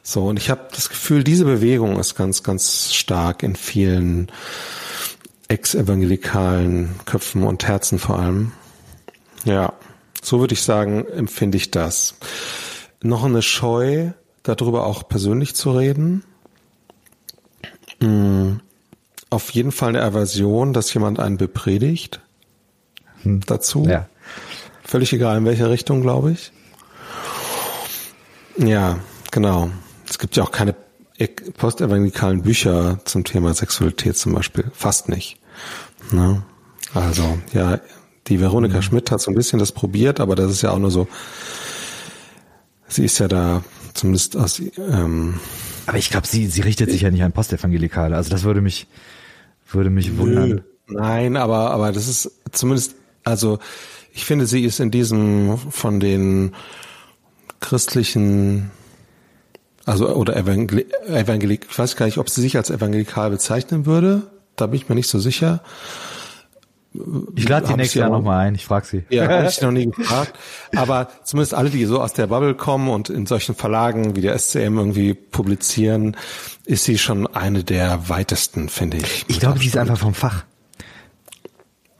So, und ich habe das Gefühl, diese Bewegung ist ganz, ganz stark in vielen ex-evangelikalen Köpfen und Herzen vor allem. Ja, so würde ich sagen, empfinde ich das. Noch eine Scheu, darüber auch persönlich zu reden. Hm, auf jeden Fall eine Aversion, dass jemand einen bepredigt. Hm. Dazu. Ja. Völlig egal in welche Richtung, glaube ich. Ja, genau. Es gibt ja auch keine postevangelikalen Bücher zum Thema Sexualität zum Beispiel. Fast nicht. Ne? Also, ja, die Veronika mhm. Schmidt hat so ein bisschen das probiert, aber das ist ja auch nur so, sie ist ja da zumindest aus, ähm, aber ich glaube, sie, sie richtet sich ja nicht an Postevangelikale. Also das würde mich, würde mich wundern. Nein, aber, aber das ist zumindest, also ich finde, sie ist in diesem von den christlichen also oder Evangelik, Evangelik, ich weiß gar nicht, ob sie sich als evangelikal bezeichnen würde. Da bin ich mir nicht so sicher. Ich lade die nächstes Jahr nochmal ein, ich frage sie. Ja, habe ich noch nie gefragt. Aber zumindest alle, die so aus der Bubble kommen und in solchen Verlagen wie der SCM irgendwie publizieren, ist sie schon eine der weitesten, finde ich. Ich glaube, sie ist einfach vom Fach.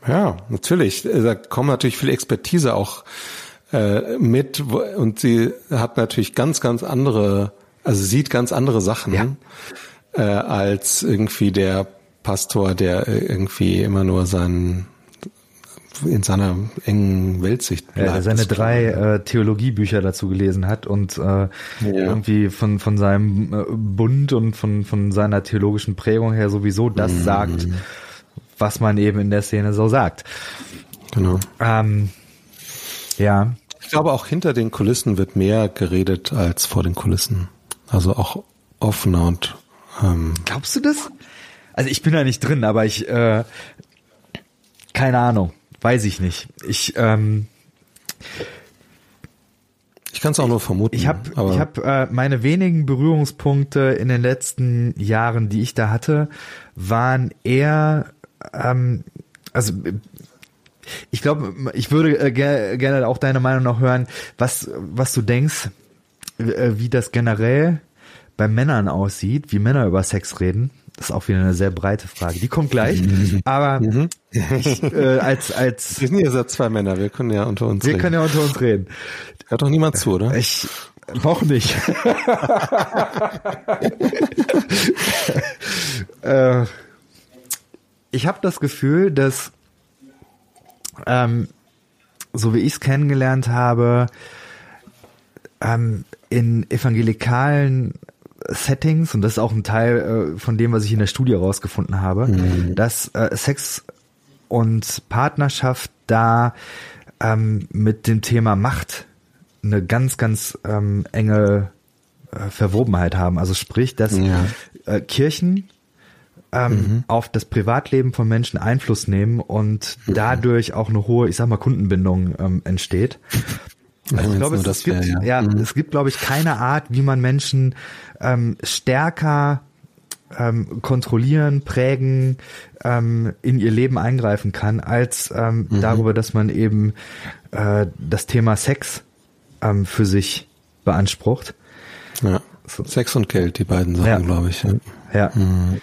Ja, natürlich. Da kommen natürlich viel Expertise auch äh, mit und sie hat natürlich ganz, ganz andere also sieht ganz andere Sachen ja. äh, als irgendwie der Pastor, der irgendwie immer nur seinen in seiner engen Weltsicht bleibt. Ja, seine drei äh, Theologiebücher dazu gelesen hat und äh, ja. irgendwie von von seinem äh, Bund und von von seiner theologischen Prägung her sowieso das mhm. sagt, was man eben in der Szene so sagt. Genau. Ähm, ja. Ich glaube, auch hinter den Kulissen wird mehr geredet als vor den Kulissen. Also auch offener und ähm Glaubst du das? Also ich bin da nicht drin, aber ich äh, keine Ahnung, weiß ich nicht. Ich ähm, ich kann es auch nur vermuten. Ich habe ich habe äh, meine wenigen Berührungspunkte in den letzten Jahren, die ich da hatte, waren eher ähm, also ich glaube, ich würde äh, gerne auch deine Meinung noch hören, was was du denkst, äh, wie das generell bei Männern aussieht, wie Männer über Sex reden. Das ist auch wieder eine sehr breite Frage. Die kommt gleich. Aber mhm. ich, äh, als als wir sind ja so zwei Männer. Wir können ja unter uns. Wir reden. können ja unter uns reden. Hört doch niemand zu, oder? Ich noch nicht. äh, ich habe das Gefühl, dass ähm, so wie ich es kennengelernt habe, ähm, in evangelikalen Settings, und das ist auch ein Teil äh, von dem, was ich in der Studie herausgefunden habe, mhm. dass äh, Sex und Partnerschaft da ähm, mit dem Thema Macht eine ganz, ganz ähm, enge äh, Verwobenheit haben. Also sprich, dass ja. äh, Kirchen ähm, mhm. auf das Privatleben von Menschen Einfluss nehmen und mhm. dadurch auch eine hohe, ich sag mal, Kundenbindung ähm, entsteht. Also ich glaube, es, es gibt, ja, ja mhm. es gibt, glaube ich, keine Art, wie man Menschen ähm, stärker ähm, kontrollieren, prägen, ähm, in ihr Leben eingreifen kann, als ähm, mhm. darüber, dass man eben äh, das Thema Sex ähm, für sich beansprucht. Ja. Sex und Geld, die beiden Sachen, ja. glaube ich. Ja. ja. Mhm.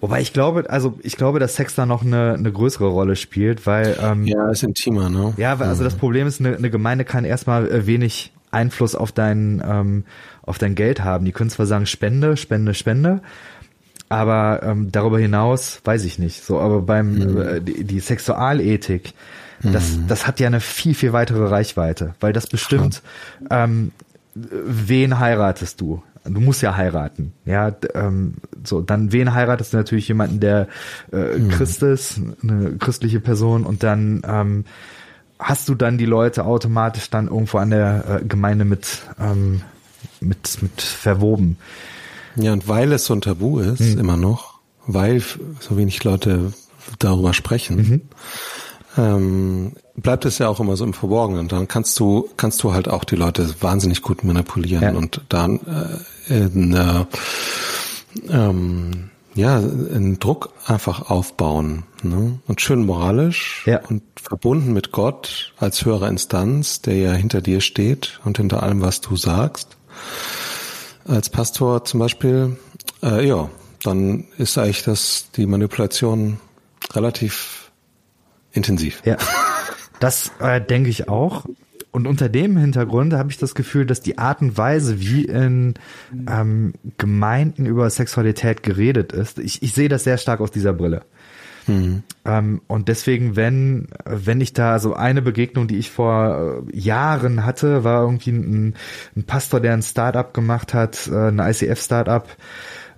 Wobei ich glaube, also ich glaube, dass Sex da noch eine, eine größere Rolle spielt, weil ähm, ja, ist intimer, ne? Ja, also das Problem ist, eine, eine Gemeinde kann erstmal äh, wenig Einfluss auf dein ähm, auf dein Geld haben. Die können zwar sagen Spende, Spende, Spende, aber ähm, darüber hinaus weiß ich nicht. So, aber beim mhm. äh, die, die Sexualethik, das mhm. das hat ja eine viel viel weitere Reichweite, weil das bestimmt ähm, wen heiratest du? Du musst ja heiraten. Ja, ähm, so, dann wen heiratest du natürlich jemanden, der äh, mhm. Christ ist, eine christliche Person und dann ähm, hast du dann die Leute automatisch dann irgendwo an der äh, Gemeinde mit, ähm, mit, mit verwoben. Ja, und weil es so ein Tabu ist, hm. immer noch, weil so wenig Leute darüber sprechen, mhm. Ähm, bleibt es ja auch immer so im Verborgenen. Dann kannst du, kannst du halt auch die Leute wahnsinnig gut manipulieren ja. und dann äh, in, äh, ähm, ja, einen Druck einfach aufbauen. Ne? Und schön moralisch ja. und verbunden mit Gott als höhere Instanz, der ja hinter dir steht und hinter allem, was du sagst. Als Pastor zum Beispiel, äh, ja, dann ist eigentlich das die Manipulation relativ intensiv. Ja, das äh, denke ich auch. Und unter dem Hintergrund habe ich das Gefühl, dass die Art und Weise, wie in ähm, Gemeinden über Sexualität geredet ist, ich, ich sehe das sehr stark aus dieser Brille. Mhm. Ähm, und deswegen, wenn, wenn ich da so eine Begegnung, die ich vor äh, Jahren hatte, war irgendwie ein, ein Pastor, der ein Startup gemacht hat, äh, ein ICF-Startup,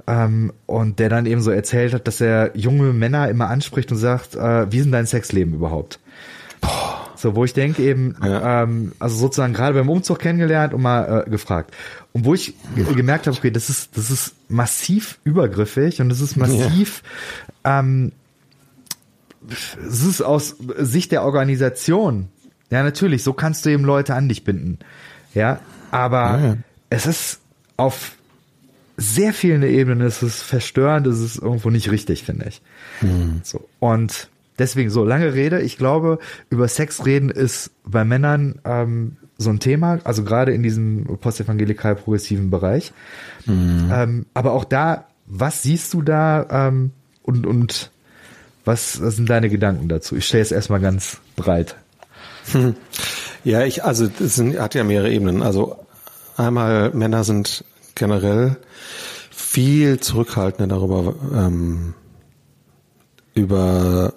ähm, und der dann eben so erzählt hat, dass er junge Männer immer anspricht und sagt, äh, wie ist denn dein Sexleben überhaupt? Boah. So, wo ich denke eben, ja. ähm, also sozusagen gerade beim Umzug kennengelernt und mal äh, gefragt. Und wo ich gemerkt habe, okay, das ist, das ist massiv übergriffig und das ist massiv, ja. ähm, es ist aus Sicht der Organisation. Ja, natürlich, so kannst du eben Leute an dich binden. Ja, aber ja. es ist auf sehr vielen Ebenen ist es verstörend, ist es irgendwo nicht richtig, finde ich. Mhm. So. Und Deswegen so lange Rede. Ich glaube, über Sex reden ist bei Männern ähm, so ein Thema, also gerade in diesem postevangelikal-progressiven Bereich. Mhm. Ähm, aber auch da, was siehst du da ähm, und, und was sind deine Gedanken dazu? Ich stelle es erstmal ganz breit. Ja, ich, also das sind, hat ja mehrere Ebenen. Also einmal Männer sind generell viel zurückhaltender darüber, ähm, über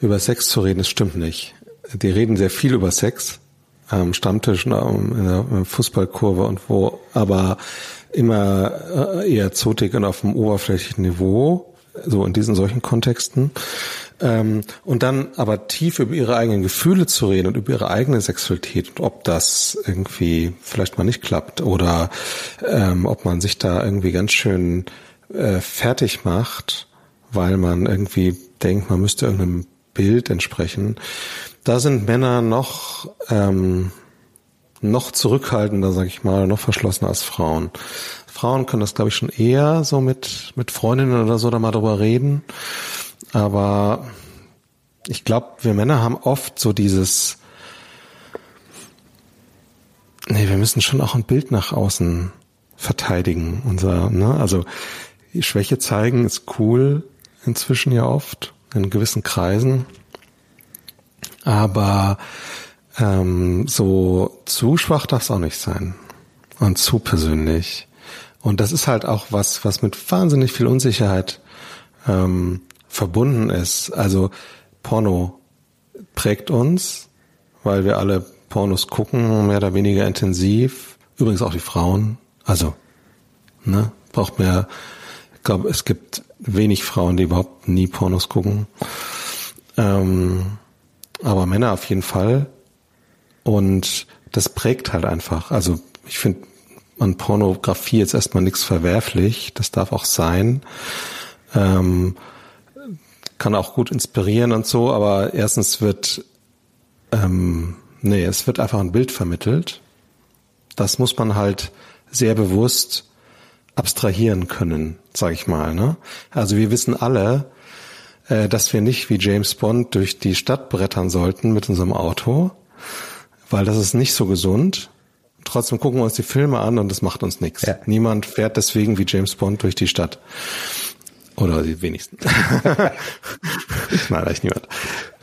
über Sex zu reden, das stimmt nicht. Die reden sehr viel über Sex am Stammtisch, in der Fußballkurve und wo, aber immer äh, eher zotig und auf dem oberflächlichen Niveau, so in diesen solchen Kontexten. Ähm, und dann aber tief über ihre eigenen Gefühle zu reden und über ihre eigene Sexualität und ob das irgendwie vielleicht mal nicht klappt oder ähm, ob man sich da irgendwie ganz schön äh, fertig macht, weil man irgendwie denkt, man müsste irgendeinem Bild entsprechen. Da sind Männer noch ähm, noch zurückhaltender, sag ich mal, noch verschlossener als Frauen. Frauen können das, glaube ich, schon eher so mit mit Freundinnen oder so da mal drüber reden. Aber ich glaube, wir Männer haben oft so dieses Nee, wir müssen schon auch ein Bild nach außen verteidigen. Unser, ne? Also Schwäche zeigen ist cool inzwischen ja oft in gewissen Kreisen. Aber ähm, so zu schwach darf es auch nicht sein. Und zu persönlich. Und das ist halt auch was, was mit wahnsinnig viel Unsicherheit ähm, verbunden ist. Also Porno prägt uns, weil wir alle Pornos gucken, mehr oder weniger intensiv. Übrigens auch die Frauen. Also, ne, braucht mehr. Ich glaube, es gibt wenig Frauen, die überhaupt nie Pornos gucken. Ähm, aber Männer auf jeden Fall. Und das prägt halt einfach. Also ich finde an Pornografie jetzt erstmal nichts verwerflich. Das darf auch sein. Ähm, kann auch gut inspirieren und so, aber erstens wird, ähm, nee, es wird einfach ein Bild vermittelt. Das muss man halt sehr bewusst abstrahieren können, sag ich mal. Ne? Also wir wissen alle, äh, dass wir nicht wie James Bond durch die Stadt brettern sollten mit unserem Auto, weil das ist nicht so gesund. Trotzdem gucken wir uns die Filme an und das macht uns nichts. Ja. Niemand fährt deswegen wie James Bond durch die Stadt. Oder die wenigsten. Nein, eigentlich niemand.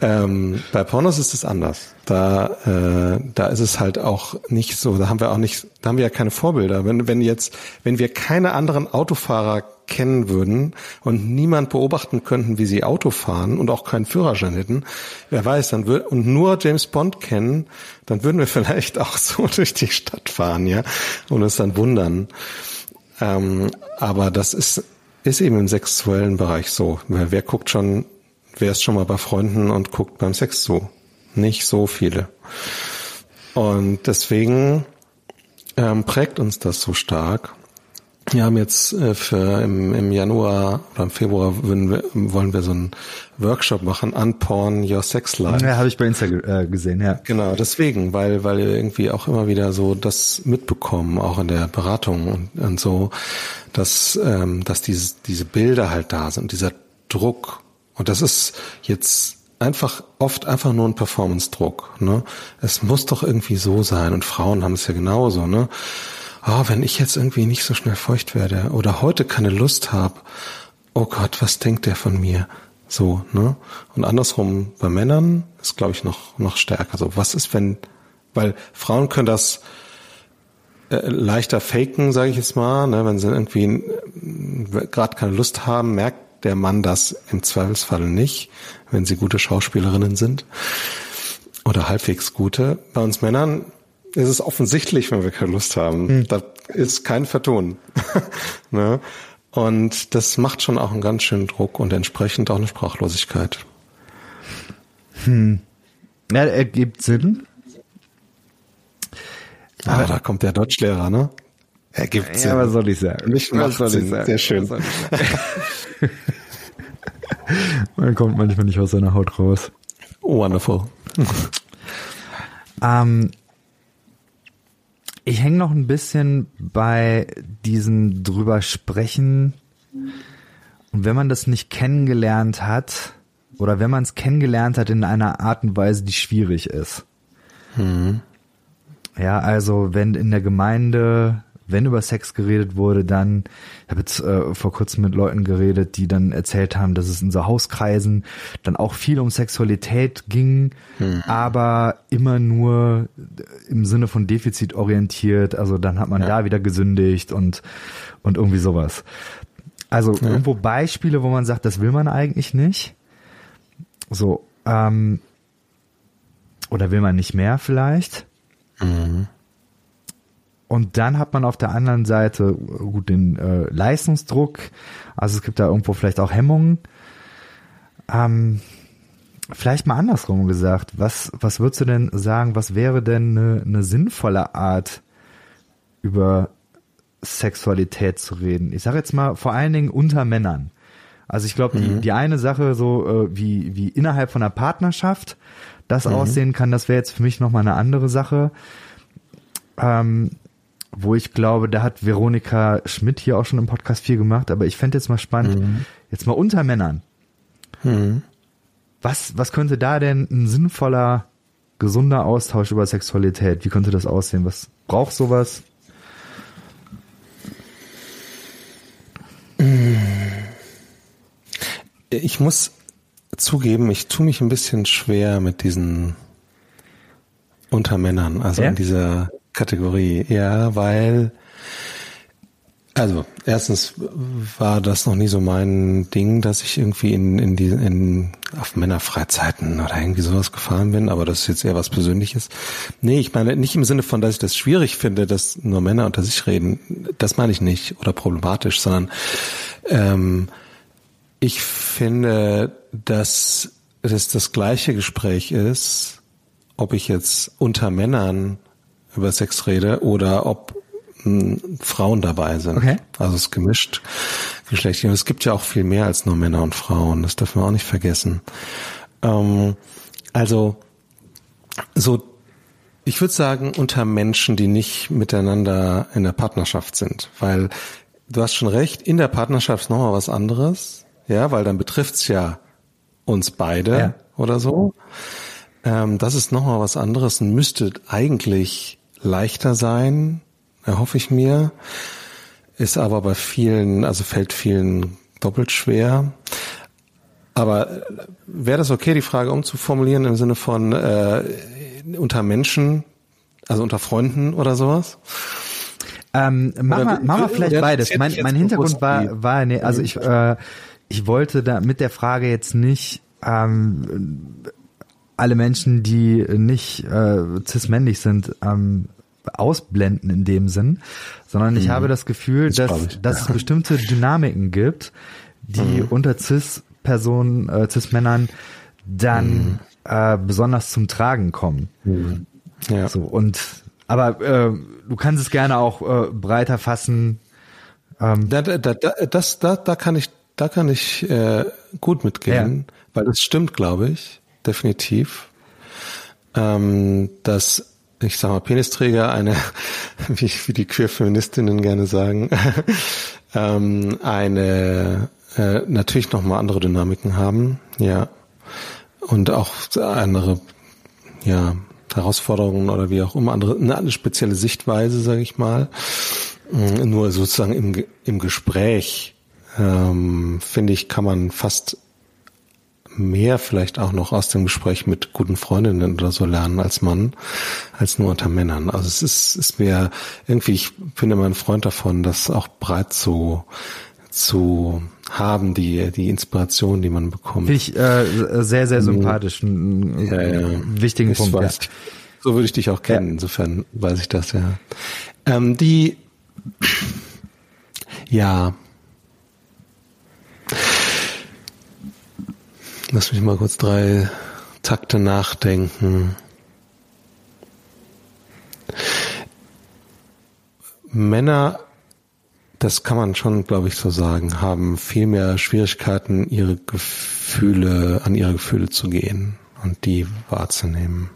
Ähm, bei Pornos ist es anders. Da, äh, da ist es halt auch nicht so. Da haben wir auch nicht, da haben wir ja keine Vorbilder. Wenn, wenn jetzt, wenn wir keine anderen Autofahrer kennen würden und niemand beobachten könnten, wie sie Auto fahren und auch keinen Führerschein hätten, wer weiß, dann würde und nur James Bond kennen, dann würden wir vielleicht auch so durch die Stadt fahren, ja, und uns dann wundern. Ähm, aber das ist ist eben im sexuellen Bereich so. Weil wer guckt schon, wer ist schon mal bei Freunden und guckt beim Sex zu? Nicht so viele. Und deswegen ähm, prägt uns das so stark. Wir haben jetzt äh, für im, im Januar oder im Februar wir, wollen wir so einen Workshop machen, Unporn Your Sex Life. Ja, habe ich bei Insta äh, gesehen, ja. Genau, deswegen, weil weil wir irgendwie auch immer wieder so das mitbekommen, auch in der Beratung und, und so, dass ähm, dass diese diese Bilder halt da sind, dieser Druck und das ist jetzt einfach oft einfach nur ein Performance-Druck. Ne? Es muss doch irgendwie so sein und Frauen haben es ja genauso. Ne? Oh, wenn ich jetzt irgendwie nicht so schnell feucht werde oder heute keine Lust habe, oh Gott, was denkt der von mir? So, ne? Und andersrum bei Männern ist, glaube ich, noch, noch stärker. So, was ist, wenn, weil Frauen können das äh, leichter faken, sage ich jetzt mal, ne? wenn sie irgendwie gerade keine Lust haben, merkt der Mann das im Zweifelsfall nicht, wenn sie gute Schauspielerinnen sind oder halbwegs gute. Bei uns Männern es ist offensichtlich, wenn wir keine Lust haben. Hm. Da ist kein Vertun. ne? Und das macht schon auch einen ganz schönen Druck und entsprechend auch eine Sprachlosigkeit. Hm. Ja, ergibt Sinn. Ah, aber da kommt der Deutschlehrer, ne? Ergibt Sinn. Ja, was soll ich sagen? Nicht was soll Sinn. ich sagen? Sehr schön. Man kommt manchmal nicht aus seiner Haut raus. Wonderful. ähm, ich hänge noch ein bisschen bei diesem drüber sprechen. Und wenn man das nicht kennengelernt hat, oder wenn man es kennengelernt hat in einer Art und Weise, die schwierig ist. Mhm. Ja, also wenn in der Gemeinde wenn über Sex geredet wurde, dann, ich habe jetzt äh, vor kurzem mit Leuten geredet, die dann erzählt haben, dass es in so Hauskreisen dann auch viel um Sexualität ging, hm. aber immer nur im Sinne von Defizit orientiert. Also dann hat man ja. da wieder gesündigt und, und irgendwie sowas. Also ja. irgendwo Beispiele, wo man sagt, das will man eigentlich nicht. So, ähm, oder will man nicht mehr vielleicht? Mhm. Und dann hat man auf der anderen Seite gut den äh, Leistungsdruck. Also es gibt da irgendwo vielleicht auch Hemmungen. Ähm, vielleicht mal andersrum gesagt. Was, was würdest du denn sagen, was wäre denn eine, eine sinnvolle Art, über Sexualität zu reden? Ich sage jetzt mal vor allen Dingen unter Männern. Also ich glaube, mhm. die, die eine Sache so äh, wie, wie innerhalb von einer Partnerschaft das mhm. aussehen kann, das wäre jetzt für mich nochmal eine andere Sache. Ähm, wo ich glaube, da hat Veronika Schmidt hier auch schon im Podcast viel gemacht, aber ich fände jetzt mal spannend, mhm. jetzt mal unter Männern. Mhm. Was, was könnte da denn ein sinnvoller, gesunder Austausch über Sexualität, wie könnte das aussehen? Was braucht sowas? Ich muss zugeben, ich tue mich ein bisschen schwer mit diesen Untermännern, also ja? in dieser Kategorie, ja, weil also erstens war das noch nie so mein Ding, dass ich irgendwie in, in die in auf Männerfreizeiten oder irgendwie sowas gefahren bin, aber das ist jetzt eher was Persönliches. Nee, ich meine nicht im Sinne von, dass ich das schwierig finde, dass nur Männer unter sich reden. Das meine ich nicht oder problematisch, sondern ähm, ich finde, dass es das gleiche Gespräch ist, ob ich jetzt unter Männern über Sex rede oder ob hm, Frauen dabei sind. Okay. Also es ist gemischt geschlechtlich. Und es gibt ja auch viel mehr als nur Männer und Frauen. Das dürfen wir auch nicht vergessen. Ähm, also so, ich würde sagen, unter Menschen, die nicht miteinander in der Partnerschaft sind. Weil du hast schon recht, in der Partnerschaft ist nochmal was anderes. Ja, weil dann betrifft's ja uns beide ja. oder so. Ähm, das ist nochmal was anderes und müsste eigentlich leichter sein, erhoffe ich mir. Ist aber bei vielen, also fällt vielen doppelt schwer. Aber wäre das okay, die Frage umzuformulieren im Sinne von äh, unter Menschen, also unter Freunden oder sowas? Ähm, machen wir, machen wir vielleicht beides. Mein, mein Hintergrund war, war nee, also ich, äh, ich wollte da mit der Frage jetzt nicht ähm, alle Menschen, die nicht äh, cis-männlich sind, ähm, ausblenden in dem Sinn, sondern ich mhm. habe das Gefühl, das dass, dass es bestimmte Dynamiken gibt, die mhm. unter cis-Personen, äh, cis-Männern dann mhm. äh, besonders zum Tragen kommen. Mhm. Ja. So und aber äh, du kannst es gerne auch äh, breiter fassen. Ähm, da, da, da, das, da, da kann ich, da kann ich äh, gut mitgehen, ja. weil das stimmt, glaube ich, definitiv. Ähm, dass ich sag mal, Penisträger eine, wie, wie die Queer-Feministinnen gerne sagen, ähm, eine äh, natürlich nochmal andere Dynamiken haben, ja. Und auch andere, ja, Herausforderungen oder wie auch immer, andere, eine spezielle Sichtweise, sage ich mal. Mm, nur sozusagen im, im Gespräch, ähm, finde ich, kann man fast mehr vielleicht auch noch aus dem Gespräch mit guten Freundinnen oder so lernen als Mann, als nur unter Männern. Also es ist, ist mir irgendwie, ich bin immer ein Freund davon, das auch breit zu, zu haben, die, die Inspiration, die man bekommt. Finde ich äh, sehr, sehr sympathisch. Einen ja, ja. wichtigen ich Punkt. Weiß, ja. So würde ich dich auch kennen, insofern weiß ich das, ja. Ähm, die, ja, Lass mich mal kurz drei Takte nachdenken. Männer, das kann man schon, glaube ich, so sagen, haben viel mehr Schwierigkeiten, ihre Gefühle, an ihre Gefühle zu gehen und die wahrzunehmen.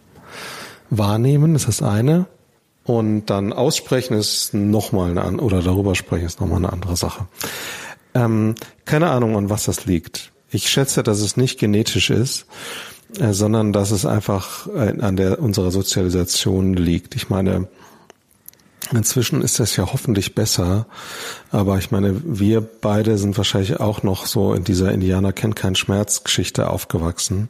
Wahrnehmen ist das eine. Und dann aussprechen ist nochmal eine, oder darüber sprechen ist nochmal eine andere Sache. Ähm, keine Ahnung, an was das liegt. Ich schätze, dass es nicht genetisch ist, äh, sondern dass es einfach äh, an der unserer Sozialisation liegt. Ich meine, Inzwischen ist das ja hoffentlich besser, aber ich meine, wir beide sind wahrscheinlich auch noch so in dieser Indianer kennt keinen Schmerz Geschichte aufgewachsen.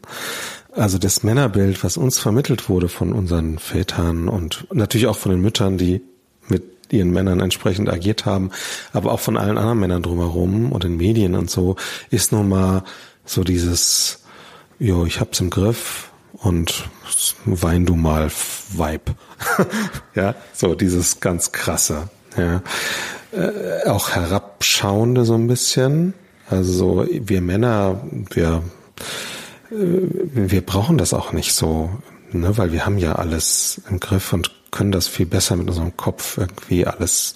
Also das Männerbild, was uns vermittelt wurde von unseren Vätern und natürlich auch von den Müttern, die mit ihren Männern entsprechend agiert haben, aber auch von allen anderen Männern drumherum und in Medien und so, ist nun mal so dieses, jo, ich hab's im Griff und wein du mal Vibe. ja, so dieses ganz krasse, ja. Äh, auch herabschauende so ein bisschen. Also so, wir Männer, wir, äh, wir brauchen das auch nicht so, ne, weil wir haben ja alles im Griff und können das viel besser mit unserem Kopf irgendwie alles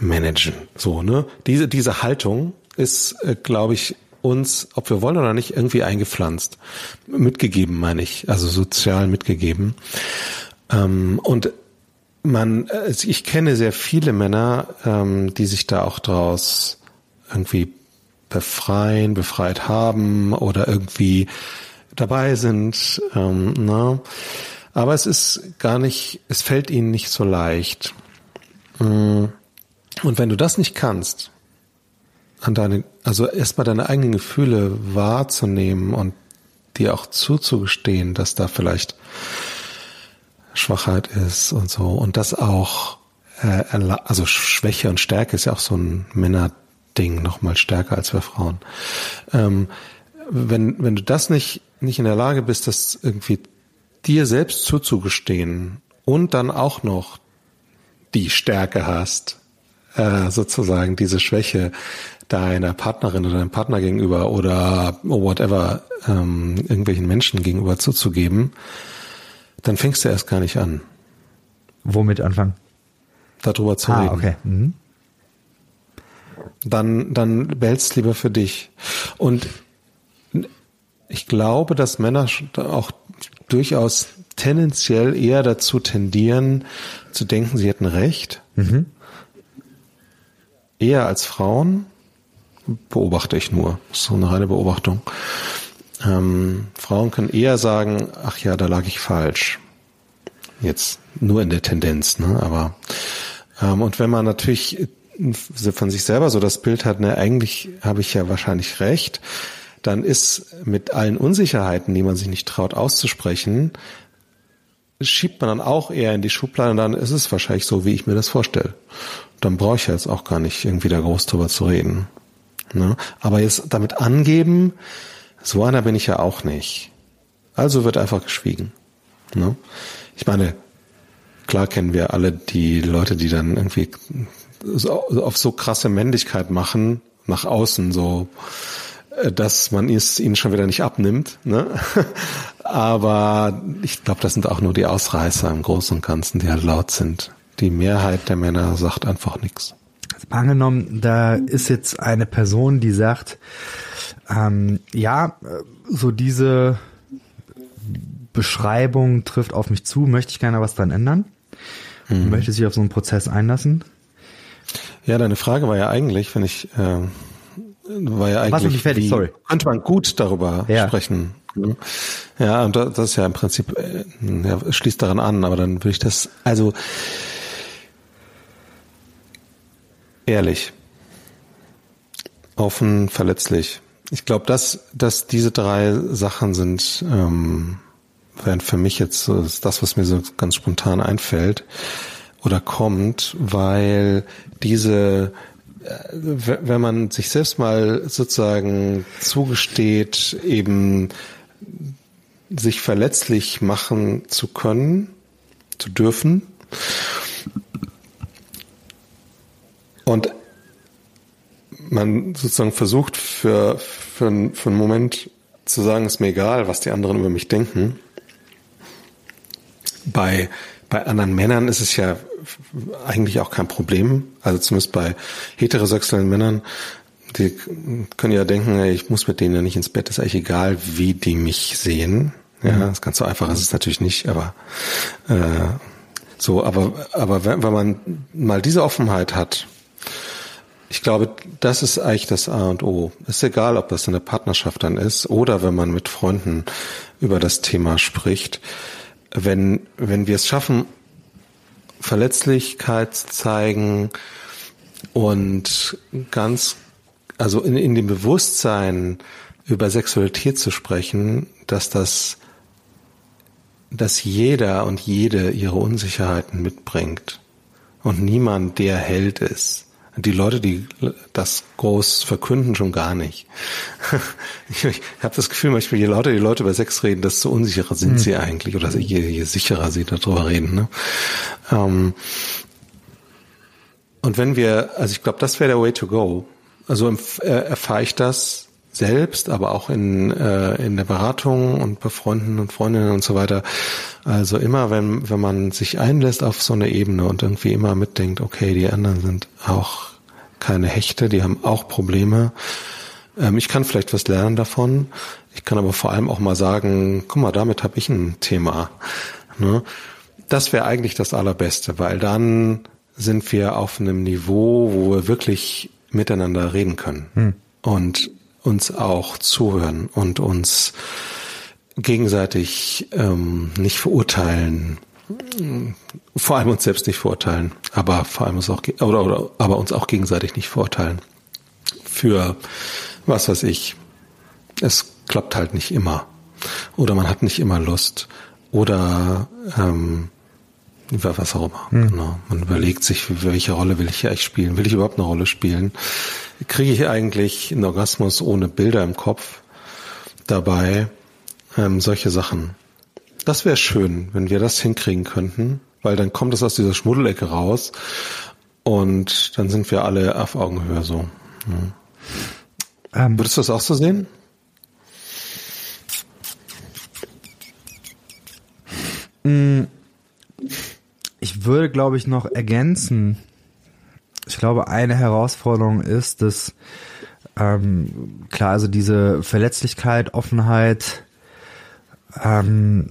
managen. So, ne? Diese, diese Haltung ist, äh, glaube ich, uns, ob wir wollen oder nicht, irgendwie eingepflanzt. Mitgegeben, meine ich. Also sozial mitgegeben. Ähm, und man, also ich kenne sehr viele Männer, ähm, die sich da auch draus irgendwie befreien, befreit haben oder irgendwie dabei sind. Ähm, ne? Aber es ist gar nicht, es fällt ihnen nicht so leicht. Mm. Und wenn du das nicht kannst, an deine, also erstmal deine eigenen Gefühle wahrzunehmen und dir auch zuzugestehen, dass da vielleicht Schwachheit ist und so und das auch, äh, also Schwäche und Stärke ist ja auch so ein Männerding, nochmal stärker als bei Frauen. Ähm, wenn, wenn du das nicht, nicht in der Lage bist, das irgendwie dir selbst zuzugestehen und dann auch noch die Stärke hast, äh, sozusagen diese Schwäche deiner Partnerin oder deinem Partner gegenüber oder whatever ähm, irgendwelchen Menschen gegenüber zuzugeben, dann fängst du erst gar nicht an. Womit anfangen? Darüber zu ah, reden. Okay. Mhm. Dann, dann behältst lieber für dich. Und ich glaube, dass Männer auch durchaus tendenziell eher dazu tendieren, zu denken, sie hätten Recht. Mhm. Eher als Frauen. Beobachte ich nur. So eine reine Beobachtung. Ähm, Frauen können eher sagen, ach ja, da lag ich falsch. Jetzt nur in der Tendenz, ne? Aber ähm, und wenn man natürlich von sich selber so das Bild hat, ne, eigentlich habe ich ja wahrscheinlich recht, dann ist mit allen Unsicherheiten, die man sich nicht traut auszusprechen, schiebt man dann auch eher in die Schublade und dann ist es wahrscheinlich so, wie ich mir das vorstelle. Dann brauche ich jetzt auch gar nicht irgendwie da groß drüber zu reden. Ne? Aber jetzt damit angeben, so einer bin ich ja auch nicht. Also wird einfach geschwiegen. Ne? Ich meine, klar kennen wir alle die Leute, die dann irgendwie auf so krasse Männlichkeit machen, nach außen so dass man es ihnen schon wieder nicht abnimmt. Ne? Aber ich glaube, das sind auch nur die Ausreißer im Großen und Ganzen, die halt laut sind. Die Mehrheit der Männer sagt einfach nichts. Also angenommen, da ist jetzt eine Person, die sagt, ähm, ja, so diese Beschreibung trifft auf mich zu, möchte ich gerne was dran ändern, mhm. möchte sich auf so einen Prozess einlassen. Ja, deine Frage war ja eigentlich, wenn ich äh, war ja eigentlich, nicht fertig, sorry. könnte man gut darüber ja. sprechen. Ja, und das ist ja im Prinzip, äh, ja, schließt daran an, aber dann würde ich das, also ehrlich, offen, verletzlich. Ich glaube, dass, dass diese drei Sachen sind, ähm, wären für mich jetzt so das, was mir so ganz spontan einfällt oder kommt, weil diese wenn man sich selbst mal sozusagen zugesteht, eben sich verletzlich machen zu können, zu dürfen und man sozusagen versucht für, für, für einen Moment zu sagen, ist mir egal, was die anderen über mich denken. Bei bei anderen Männern ist es ja eigentlich auch kein Problem. Also zumindest bei heterosexuellen Männern, die können ja denken, ich muss mit denen ja nicht ins Bett, ist eigentlich egal, wie die mich sehen. Ja, mhm. das ganz so einfach ist es natürlich nicht, aber äh, so, aber, aber wenn, wenn man mal diese Offenheit hat, ich glaube, das ist eigentlich das A und O. Ist egal, ob das in der Partnerschaft dann ist oder wenn man mit Freunden über das Thema spricht wenn, wenn wir es schaffen, Verletzlichkeit zeigen und ganz, also in, in dem Bewusstsein über Sexualität zu sprechen, dass das, dass jeder und jede ihre Unsicherheiten mitbringt und niemand der Held ist die Leute, die das groß verkünden, schon gar nicht. ich ich habe das Gefühl, manchmal, je lauter die Leute über Sex reden, desto unsicherer sind mhm. sie eigentlich oder je, je sicherer sie darüber reden. Ne? Ähm, und wenn wir, also ich glaube, das wäre der Way to go. Also äh, erfahre ich das selbst, aber auch in, äh, in der Beratung und bei Freunden und Freundinnen und so weiter. Also immer, wenn, wenn man sich einlässt auf so eine Ebene und irgendwie immer mitdenkt, okay, die anderen sind auch keine Hechte, die haben auch Probleme. Ähm, ich kann vielleicht was lernen davon. Ich kann aber vor allem auch mal sagen, guck mal, damit habe ich ein Thema. Ne? Das wäre eigentlich das Allerbeste, weil dann sind wir auf einem Niveau, wo wir wirklich miteinander reden können. Hm. Und uns auch zuhören und uns gegenseitig ähm, nicht verurteilen, vor allem uns selbst nicht verurteilen, aber vor allem uns auch oder, oder aber uns auch gegenseitig nicht verurteilen für was weiß ich. Es klappt halt nicht immer oder man hat nicht immer Lust oder ähm, was auch immer. Hm. Genau. Man überlegt sich, welche Rolle will ich hier eigentlich spielen? Will ich überhaupt eine Rolle spielen? Kriege ich eigentlich einen Orgasmus ohne Bilder im Kopf dabei? Ähm, solche Sachen. Das wäre schön, wenn wir das hinkriegen könnten, weil dann kommt es aus dieser Schmuddelecke raus und dann sind wir alle auf Augenhöhe so. Ja. Ähm, Würdest du das auch so sehen? Mm, ich würde, glaube ich, noch ergänzen. Ich glaube, eine Herausforderung ist, dass ähm, klar, also diese Verletzlichkeit, Offenheit ähm,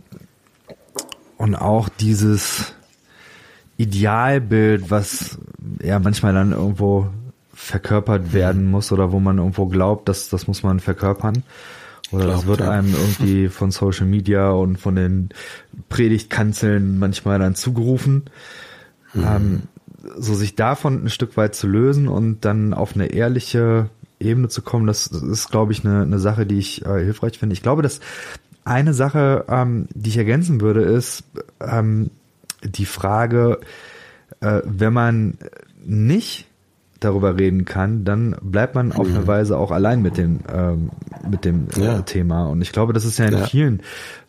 und auch dieses Idealbild, was ja manchmal dann irgendwo verkörpert werden muss oder wo man irgendwo glaubt, dass das muss man verkörpern. Oder das wird einem irgendwie von Social Media und von den Predigtkanzeln manchmal dann zugerufen. Mhm. Ähm, so sich davon ein Stück weit zu lösen und dann auf eine ehrliche Ebene zu kommen, das ist, glaube ich, eine, eine Sache, die ich äh, hilfreich finde. Ich glaube, dass eine Sache, ähm, die ich ergänzen würde, ist ähm, die Frage, äh, wenn man nicht darüber reden kann, dann bleibt man auf eine mhm. Weise auch allein mit dem ähm, mit dem äh, ja. Thema. Und ich glaube, das ist ja in ja. vielen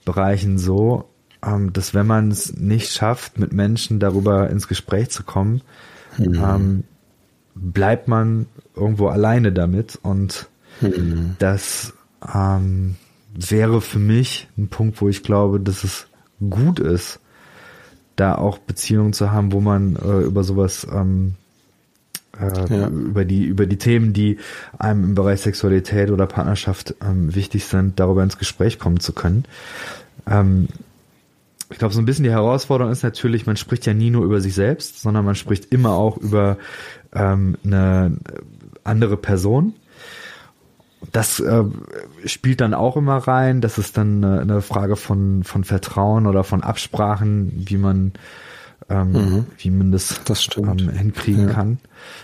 Bereichen so, ähm, dass wenn man es nicht schafft, mit Menschen darüber ins Gespräch zu kommen, mhm. ähm, bleibt man irgendwo alleine damit. Und mhm. das ähm, wäre für mich ein Punkt, wo ich glaube, dass es gut ist, da auch Beziehungen zu haben, wo man äh, über sowas ähm, äh, ja. über die über die Themen, die einem im Bereich Sexualität oder Partnerschaft ähm, wichtig sind, darüber ins Gespräch kommen zu können. Ähm, ich glaube, so ein bisschen die Herausforderung ist natürlich, man spricht ja nie nur über sich selbst, sondern man spricht immer auch über ähm, eine andere Person. Das äh, spielt dann auch immer rein. Das ist dann eine, eine Frage von, von Vertrauen oder von Absprachen, wie man ähm, mhm. wie man das, das ähm, hinkriegen ja. kann.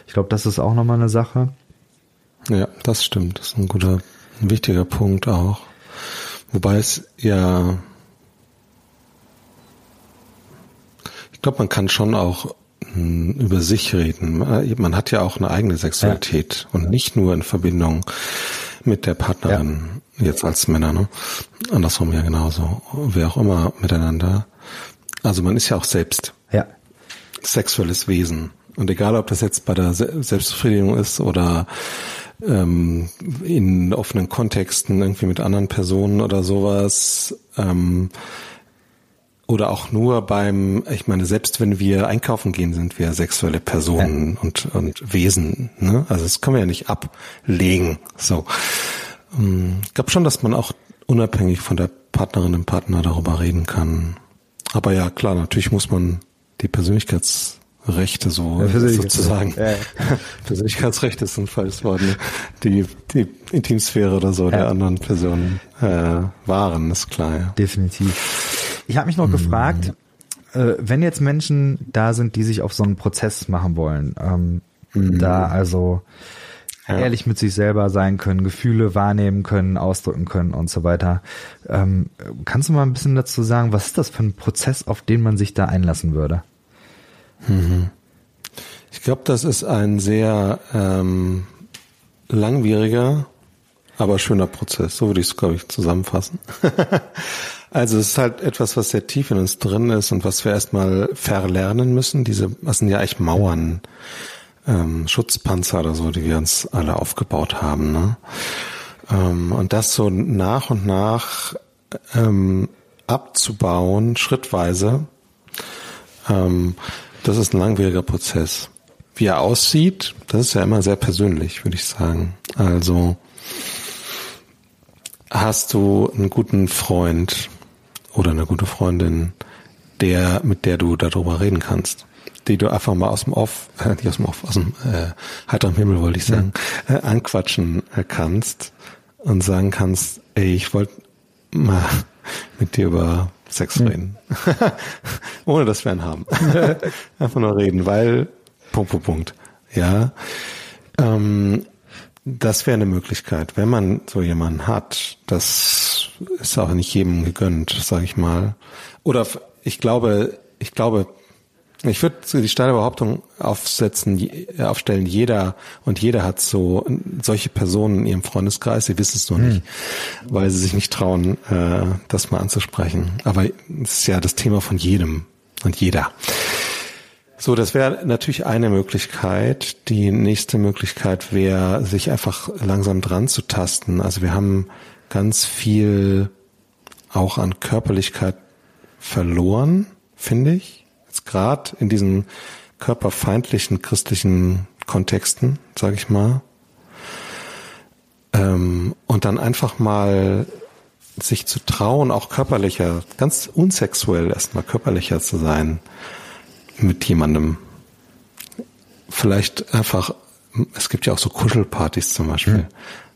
Ich glaube, das ist auch nochmal eine Sache. Ja, das stimmt. Das ist ein guter, ein wichtiger Punkt auch. Wobei es ja, ich glaube, man kann schon auch hm, über sich reden. Man hat ja auch eine eigene Sexualität ja. und nicht nur in Verbindung mit der Partnerin, ja. jetzt als Männer, ne? Andersrum ja genauso. Wer auch immer miteinander. Also man ist ja auch selbst ja. sexuelles Wesen. Und egal, ob das jetzt bei der Selbstbefriedigung ist oder ähm, in offenen Kontexten irgendwie mit anderen Personen oder sowas, ähm, oder auch nur beim, ich meine, selbst wenn wir einkaufen gehen, sind wir sexuelle Personen ja. und, und Wesen. Ne? Also das können wir ja nicht ablegen. So. Ähm, ich glaube schon, dass man auch unabhängig von der Partnerin und Partner darüber reden kann. Aber ja, klar, natürlich muss man die Persönlichkeitsrechte so ja, sozusagen. Ja, ja. Persönlichkeitsrechte ist ein falsches Wort. Ne? Die, die Intimsphäre oder so der anderen Personen äh, wahren, ist klar. Ja. Definitiv. Ich habe mich noch hm. gefragt, äh, wenn jetzt Menschen da sind, die sich auf so einen Prozess machen wollen, ähm, hm. da also ja. ehrlich mit sich selber sein können, Gefühle wahrnehmen können, ausdrücken können und so weiter. Ähm, kannst du mal ein bisschen dazu sagen, was ist das für ein Prozess, auf den man sich da einlassen würde? Mhm. Ich glaube, das ist ein sehr ähm, langwieriger, aber schöner Prozess. So würde ich es, glaube ich, zusammenfassen. also es ist halt etwas, was sehr tief in uns drin ist und was wir erstmal verlernen müssen. Diese, was sind ja eigentlich Mauern, ähm, Schutzpanzer oder so, die wir uns alle aufgebaut haben. Ne? Ähm, und das so nach und nach ähm, abzubauen, schrittweise, ähm, das ist ein langwieriger Prozess. Wie er aussieht, das ist ja immer sehr persönlich, würde ich sagen. Also hast du einen guten Freund oder eine gute Freundin, der, mit der du darüber reden kannst, die du einfach mal aus dem Off, äh, nicht aus dem Off, aus dem äh, heiteren Himmel wollte ich sagen, ja. äh, anquatschen äh, kannst und sagen kannst, ey, ich wollte mal mit dir über Sex hm. reden. Ohne dass wir einen haben. Einfach nur reden, weil Punkt, Punkt, Punkt. Ja. Ähm, das wäre eine Möglichkeit, wenn man so jemanden hat. Das ist auch nicht jedem gegönnt, sage ich mal. Oder ich glaube, ich glaube, ich würde die steile Behauptung aufsetzen, aufstellen, jeder und jeder hat so solche Personen in ihrem Freundeskreis, sie wissen es nur nicht, hm. weil sie sich nicht trauen, äh, das mal anzusprechen. Aber es ist ja das Thema von jedem und jeder. So, das wäre natürlich eine Möglichkeit. Die nächste Möglichkeit wäre, sich einfach langsam dran zu tasten. Also wir haben ganz viel auch an Körperlichkeit verloren, finde ich jetzt gerade in diesen körperfeindlichen christlichen Kontexten, sage ich mal, ähm, und dann einfach mal sich zu trauen, auch körperlicher, ganz unsexuell erstmal körperlicher zu sein mit jemandem. Vielleicht einfach, es gibt ja auch so Kuschelpartys zum Beispiel. Mhm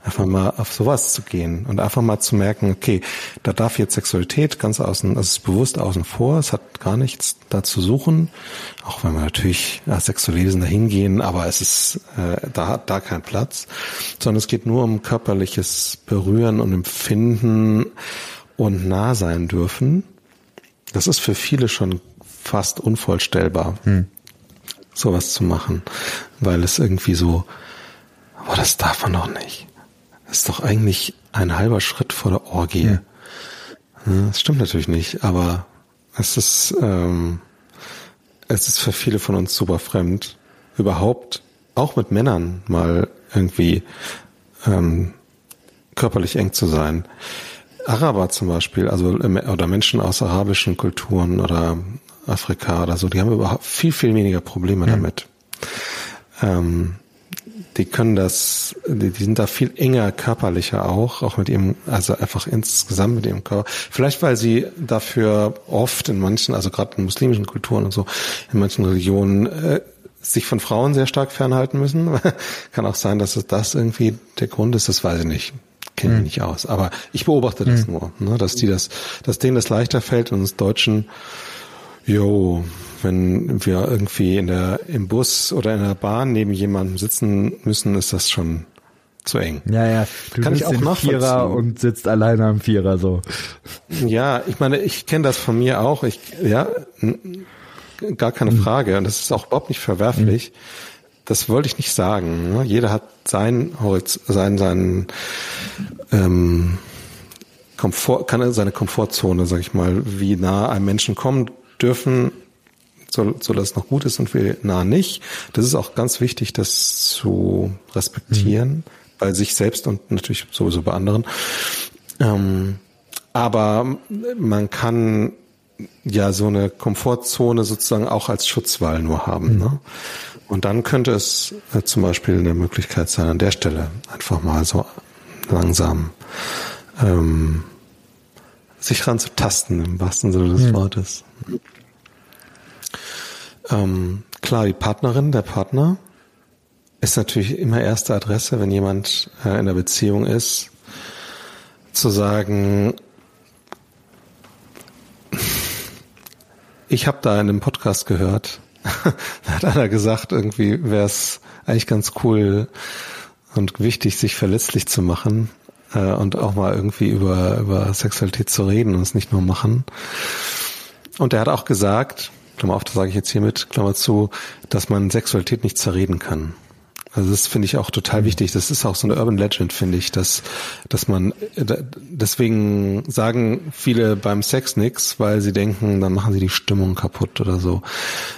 einfach mal auf sowas zu gehen und einfach mal zu merken, okay, da darf jetzt Sexualität ganz außen, das ist bewusst außen vor, es hat gar nichts da zu suchen, auch wenn wir natürlich als Sexuellesen dahin gehen, aber es ist, äh, da hat da kein Platz, sondern es geht nur um körperliches Berühren und Empfinden und nah sein dürfen. Das ist für viele schon fast unvorstellbar, hm. sowas zu machen, weil es irgendwie so, aber das darf man doch nicht ist doch eigentlich ein halber Schritt vor der Orgie. Hm. Das stimmt natürlich nicht, aber es ist, ähm, es ist für viele von uns super fremd, überhaupt auch mit Männern mal irgendwie ähm, körperlich eng zu sein. Araber zum Beispiel, also oder Menschen aus arabischen Kulturen oder Afrika oder so, die haben überhaupt viel, viel weniger Probleme mhm. damit. ähm, die können das, die, die sind da viel enger körperlicher auch, auch mit ihrem, also einfach insgesamt mit ihrem Körper. Vielleicht weil sie dafür oft in manchen, also gerade in muslimischen Kulturen und so, in manchen Religionen äh, sich von Frauen sehr stark fernhalten müssen. Kann auch sein, dass es das irgendwie der Grund ist, das weiß ich nicht. Kenne ich mhm. nicht aus. Aber ich beobachte das mhm. nur, ne, dass die das, dass denen das leichter fällt und uns Deutschen, jo, wenn wir irgendwie in der, im Bus oder in der Bahn neben jemandem sitzen müssen, ist das schon zu eng. Ja, ja. Du Kann ich auch noch Vierer und sitzt alleine am Vierer so. Ja, ich meine, ich kenne das von mir auch. Ich, ja, gar keine mhm. Frage. Und das ist auch überhaupt nicht verwerflich. Mhm. Das wollte ich nicht sagen. Ne? Jeder hat sein Holz, sein, sein, ähm, Komfort, kann seine Komfortzone, sag ich mal, wie nah einem Menschen kommen dürfen, so, so dass es noch gut ist und wie nah nicht. Das ist auch ganz wichtig, das zu respektieren, mhm. bei sich selbst und natürlich sowieso bei anderen. Ähm, aber man kann ja so eine Komfortzone sozusagen auch als Schutzwall nur haben. Mhm. Ne? Und dann könnte es äh, zum Beispiel eine Möglichkeit sein, an der Stelle einfach mal so langsam ähm, sich ranzutasten, im wahrsten Sinne des mhm. Wortes. Ähm, klar, die Partnerin, der Partner ist natürlich immer erste Adresse, wenn jemand äh, in einer Beziehung ist, zu sagen, ich habe da in einem Podcast gehört, da hat einer gesagt, irgendwie wäre es eigentlich ganz cool und wichtig, sich verletzlich zu machen äh, und auch mal irgendwie über, über Sexualität zu reden und es nicht nur machen. Und er hat auch gesagt, Klammer auf, das sage ich jetzt hiermit, Klammer zu, dass man Sexualität nicht zerreden kann. Also das finde ich auch total mhm. wichtig. Das ist auch so eine Urban Legend, finde ich, dass, dass man, deswegen sagen viele beim Sex nix, weil sie denken, dann machen sie die Stimmung kaputt oder so.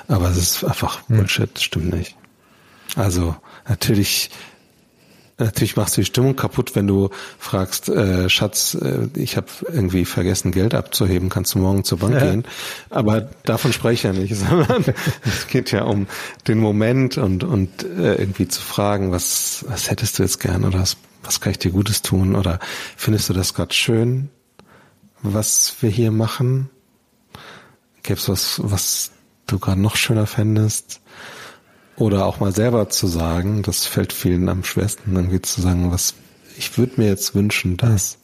Aber es ist einfach Bullshit, stimmt nicht. Also natürlich Natürlich machst du die Stimmung kaputt, wenn du fragst, äh, Schatz, äh, ich habe irgendwie vergessen, Geld abzuheben, kannst du morgen zur Bank ja. gehen? Aber davon spreche ich ja nicht, sondern es geht ja um den Moment und, und äh, irgendwie zu fragen, was, was hättest du jetzt gern oder was, was kann ich dir Gutes tun? Oder findest du das gerade schön, was wir hier machen? Gäbe es was, was du gerade noch schöner fändest? Oder auch mal selber zu sagen, das fällt vielen am schwersten, geht zu sagen, was, ich würde mir jetzt wünschen, dass.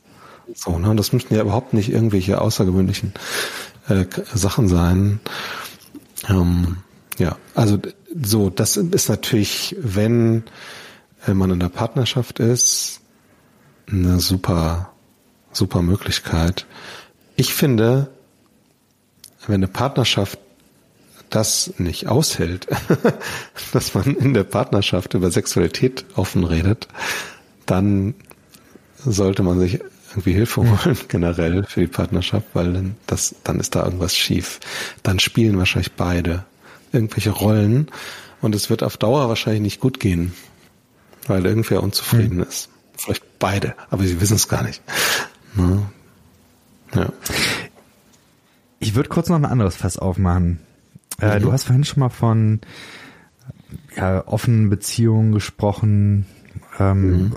So, ne? Das müssten ja überhaupt nicht irgendwelche außergewöhnlichen äh, Sachen sein. Ähm, ja, also so, das ist natürlich, wenn äh, man in der Partnerschaft ist, eine super, super Möglichkeit. Ich finde, wenn eine Partnerschaft das nicht aushält, dass man in der Partnerschaft über Sexualität offen redet, dann sollte man sich irgendwie Hilfe holen, generell für die Partnerschaft, weil dann, das, dann ist da irgendwas schief. Dann spielen wahrscheinlich beide irgendwelche Rollen und es wird auf Dauer wahrscheinlich nicht gut gehen, weil irgendwer unzufrieden mhm. ist. Vielleicht beide, aber sie wissen es gar nicht. Ne? Ja. Ich würde kurz noch ein anderes Fass aufmachen. Äh, mhm. Du hast vorhin schon mal von ja, offenen Beziehungen gesprochen. Ähm, mhm.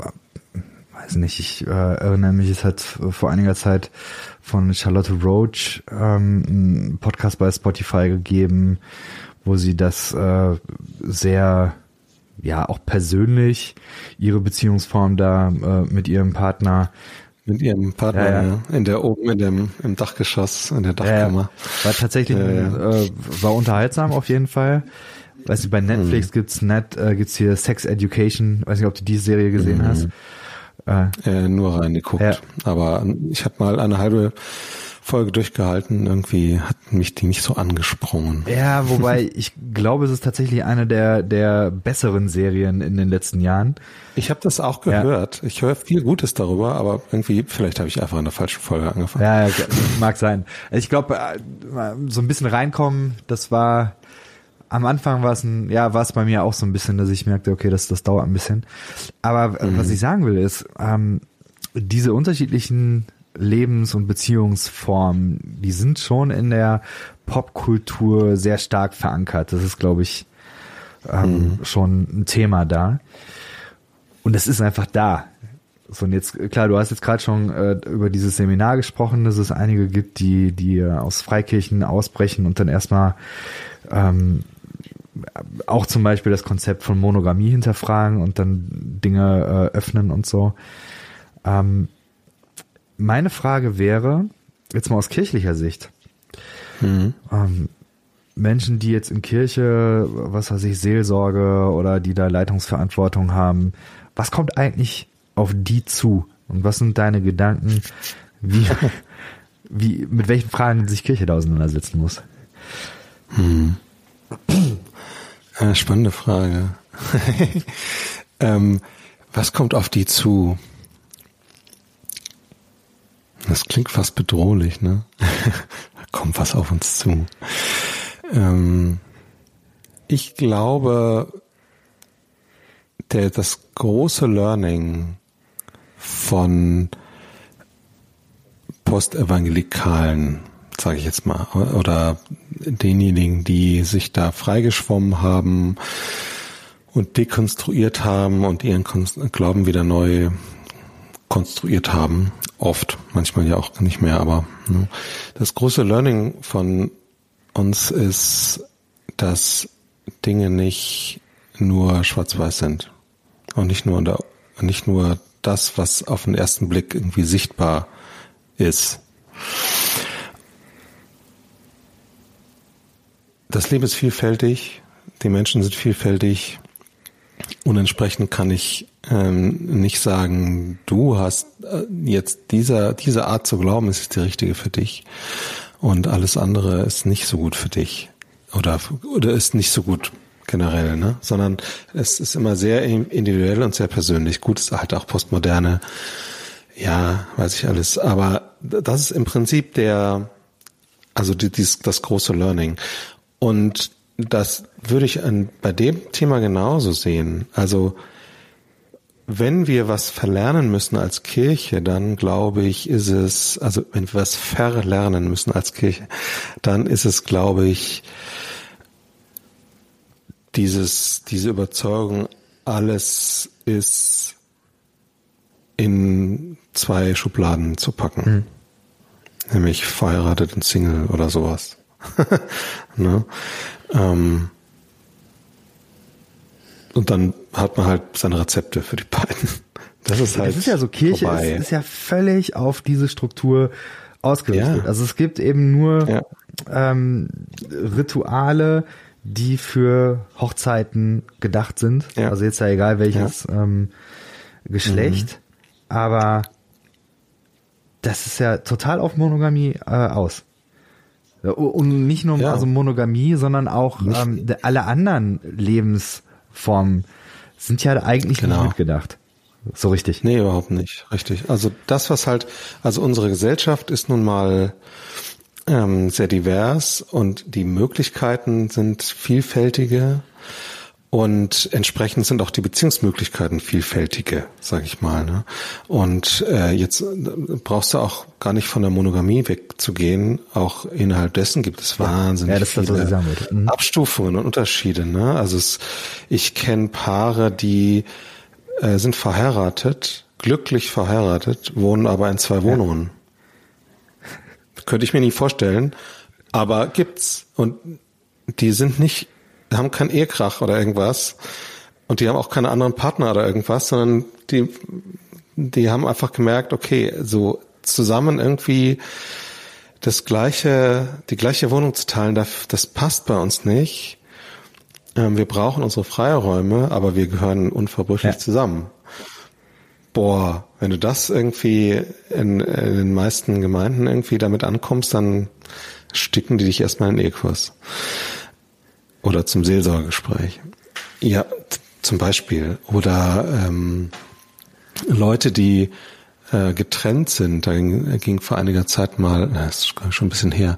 Weiß nicht, ich äh, erinnere mich, es hat vor einiger Zeit von Charlotte Roach ähm, einen Podcast bei Spotify gegeben, wo sie das äh, sehr ja auch persönlich ihre Beziehungsform da äh, mit ihrem Partner mit ihrem Partner ja, ja. in der oben in dem im Dachgeschoss in der Dachkammer. Ja, war tatsächlich äh, war unterhaltsam auf jeden Fall. Weiß nicht, bei Netflix mhm. gibt's net äh, gibt's hier Sex Education. Weiß nicht, ob du die Serie gesehen mhm. hast. Äh, äh, nur reingeguckt. Aber ich habe mal eine halbe Folge durchgehalten. Irgendwie hat mich die nicht so angesprungen. Ja, wobei ich glaube, es ist tatsächlich eine der der besseren Serien in den letzten Jahren. Ich habe das auch gehört. Ja. Ich höre viel Gutes darüber, aber irgendwie vielleicht habe ich einfach in der falschen Folge angefangen. Ja, mag sein. Ich glaube, äh, so ein bisschen reinkommen, das war am Anfang war es ein, ja, war es bei mir auch so ein bisschen, dass ich merkte, okay, das, das dauert ein bisschen. Aber mhm. was ich sagen will, ist, ähm, diese unterschiedlichen Lebens- und Beziehungsformen, die sind schon in der Popkultur sehr stark verankert. Das ist, glaube ich, ähm, mhm. schon ein Thema da. Und es ist einfach da. So, und jetzt, klar, du hast jetzt gerade schon äh, über dieses Seminar gesprochen, dass es einige gibt, die, die aus Freikirchen ausbrechen und dann erstmal ähm, auch zum Beispiel das Konzept von Monogamie hinterfragen und dann Dinge äh, öffnen und so. Ähm, meine Frage wäre, jetzt mal aus kirchlicher Sicht, mhm. ähm, Menschen, die jetzt in Kirche, was weiß ich, Seelsorge oder die da Leitungsverantwortung haben, was kommt eigentlich auf die zu? Und was sind deine Gedanken, wie, wie, mit welchen Fragen sich Kirche da auseinandersetzen muss? Hm. Eine spannende Frage. ähm, was kommt auf die zu? Das klingt fast bedrohlich, ne? da kommt was auf uns zu. Ähm, ich glaube, der, das große Learning von Postevangelikalen, sage ich jetzt mal, oder denjenigen, die sich da freigeschwommen haben und dekonstruiert haben und ihren Glauben wieder neu konstruiert haben, oft, manchmal ja auch nicht mehr, aber ne. das große Learning von uns ist, dass Dinge nicht nur schwarz-weiß sind und nicht nur der, nicht nur das, was auf den ersten Blick irgendwie sichtbar ist. Das Leben ist vielfältig, die Menschen sind vielfältig und entsprechend kann ich ähm, nicht sagen, du hast äh, jetzt dieser, diese Art zu glauben, ist die richtige für dich und alles andere ist nicht so gut für dich oder, oder ist nicht so gut generell, ne? sondern es ist immer sehr individuell und sehr persönlich. Gut ist halt auch postmoderne, ja, weiß ich alles, aber das ist im Prinzip der, also die, dies, das große Learning. Und das würde ich an, bei dem Thema genauso sehen. Also wenn wir was verlernen müssen als Kirche, dann glaube ich, ist es, also wenn wir was verlernen müssen als Kirche, dann ist es, glaube ich, dieses, diese Überzeugung, alles ist in zwei Schubladen zu packen. Mhm. Nämlich verheiratet und Single oder sowas. ne? ähm, und dann hat man halt seine Rezepte für die beiden. Das ist halt. Das ist ja so, Kirche ist, ist, ja völlig auf diese Struktur ausgerichtet. Ja. Also es gibt eben nur ja. ähm, Rituale, die für Hochzeiten gedacht sind. Ja. Also jetzt ja egal welches ähm, Geschlecht, mhm. aber das ist ja total auf Monogamie äh, aus. Und nicht nur also Monogamie, sondern auch ähm, alle anderen Lebensformen sind ja eigentlich genau. nicht mitgedacht. So richtig. Nee, überhaupt nicht. Richtig. Also das, was halt, also unsere Gesellschaft ist nun mal ähm, sehr divers und die Möglichkeiten sind vielfältige und entsprechend sind auch die Beziehungsmöglichkeiten vielfältige, sag ich mal. Ne? Und äh, jetzt äh, brauchst du auch gar nicht von der Monogamie wegzugehen. Auch innerhalb dessen gibt es wahnsinnig ja, das viele das, mhm. Abstufungen und Unterschiede. Ne? Also es, ich kenne Paare, die äh, sind verheiratet, glücklich verheiratet, wohnen aber in zwei Wohnungen. Ja. Könnte ich mir nie vorstellen, aber gibt's. Und die sind nicht haben keinen Ehekrach oder irgendwas. Und die haben auch keine anderen Partner oder irgendwas, sondern die, die haben einfach gemerkt, okay, so zusammen irgendwie das gleiche, die gleiche Wohnung zu teilen, das, das passt bei uns nicht. Ähm, wir brauchen unsere Freiräume, aber wir gehören unverbrüchlich ja. zusammen. Boah, wenn du das irgendwie in, in, den meisten Gemeinden irgendwie damit ankommst, dann sticken die dich erstmal in den Ehekurs oder zum Seelsorgegespräch. Ja, zum Beispiel. Oder ähm, Leute, die äh, getrennt sind. Da ging, ging vor einiger Zeit mal, das ist schon ein bisschen her,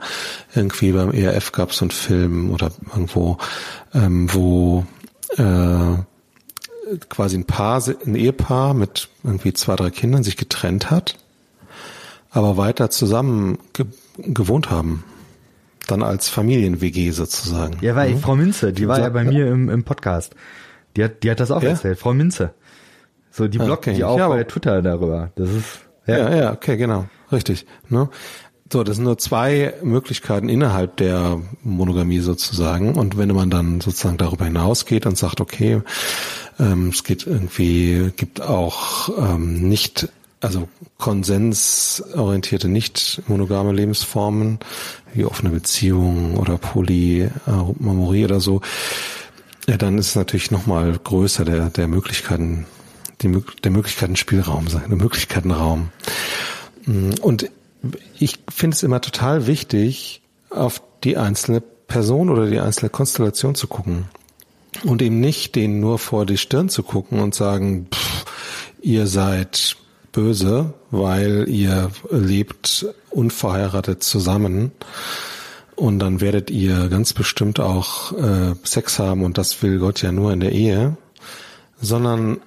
irgendwie beim ERF gab es so einen Film oder irgendwo, ähm, wo äh, quasi ein Paar, ein Ehepaar mit irgendwie zwei, drei Kindern sich getrennt hat, aber weiter zusammen ge gewohnt haben. Dann als Familien-WG sozusagen. Ja, weil mhm. Frau Minze, die, war ja bei mir im, im Podcast. Die hat, die hat das auch ja? erzählt, Frau Minze. So, die bloggt okay. die auch ja, bei Twitter darüber. Das ist, ja. ja, ja, okay, genau. Richtig. Ne? So, das sind nur zwei Möglichkeiten innerhalb der Monogamie sozusagen. Und wenn man dann sozusagen darüber hinausgeht und sagt, okay, ähm, es geht irgendwie, gibt auch ähm, nicht, also konsensorientierte, nicht monogame Lebensformen, wie offene Beziehungen oder Polyamorie oder so, ja, dann ist natürlich nochmal größer der, der Möglichkeiten, die, der Möglichkeiten Spielraum, der Möglichkeitenraum. Und ich finde es immer total wichtig, auf die einzelne Person oder die einzelne Konstellation zu gucken und eben nicht denen nur vor die Stirn zu gucken und sagen, pff, ihr seid böse, weil ihr lebt unverheiratet zusammen und dann werdet ihr ganz bestimmt auch äh, Sex haben und das will Gott ja nur in der Ehe, sondern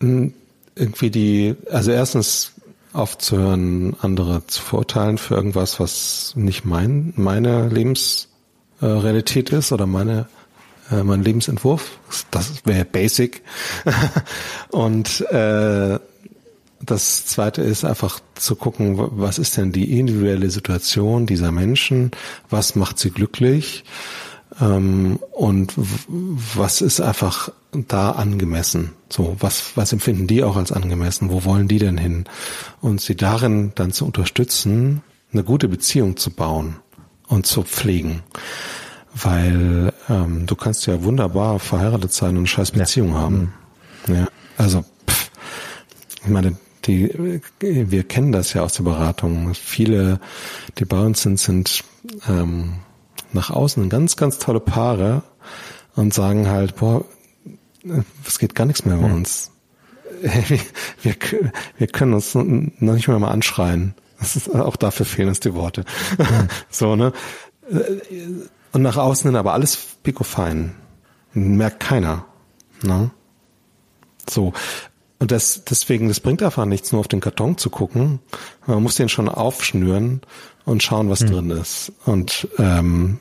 irgendwie die, also erstens aufzuhören, andere zu verurteilen für irgendwas, was nicht mein, meine Lebensrealität ist oder meine äh, mein Lebensentwurf. Das wäre basic. und äh, das zweite ist einfach zu gucken, was ist denn die individuelle Situation dieser Menschen? Was macht sie glücklich? Ähm, und was ist einfach da angemessen? So, was, was empfinden die auch als angemessen? Wo wollen die denn hin? Und sie darin dann zu unterstützen, eine gute Beziehung zu bauen und zu pflegen. Weil ähm, du kannst ja wunderbar verheiratet sein und eine scheiß Beziehung ja. haben. Mhm. Ja, also, pff, ich meine, die, wir kennen das ja aus der Beratung. Viele, die bei uns sind, sind ähm, nach außen ganz, ganz tolle Paare und sagen halt, boah, es geht gar nichts mehr bei hm. uns. Wir, wir können uns noch nicht mehr mal anschreien. Das ist, auch dafür fehlen uns die Worte. Hm. so, ne? Und nach außen hin aber alles picofein. Merkt keiner. Ne? So. Und das, deswegen, das bringt einfach nichts, nur auf den Karton zu gucken. Man muss den schon aufschnüren und schauen, was hm. drin ist. Und ähm,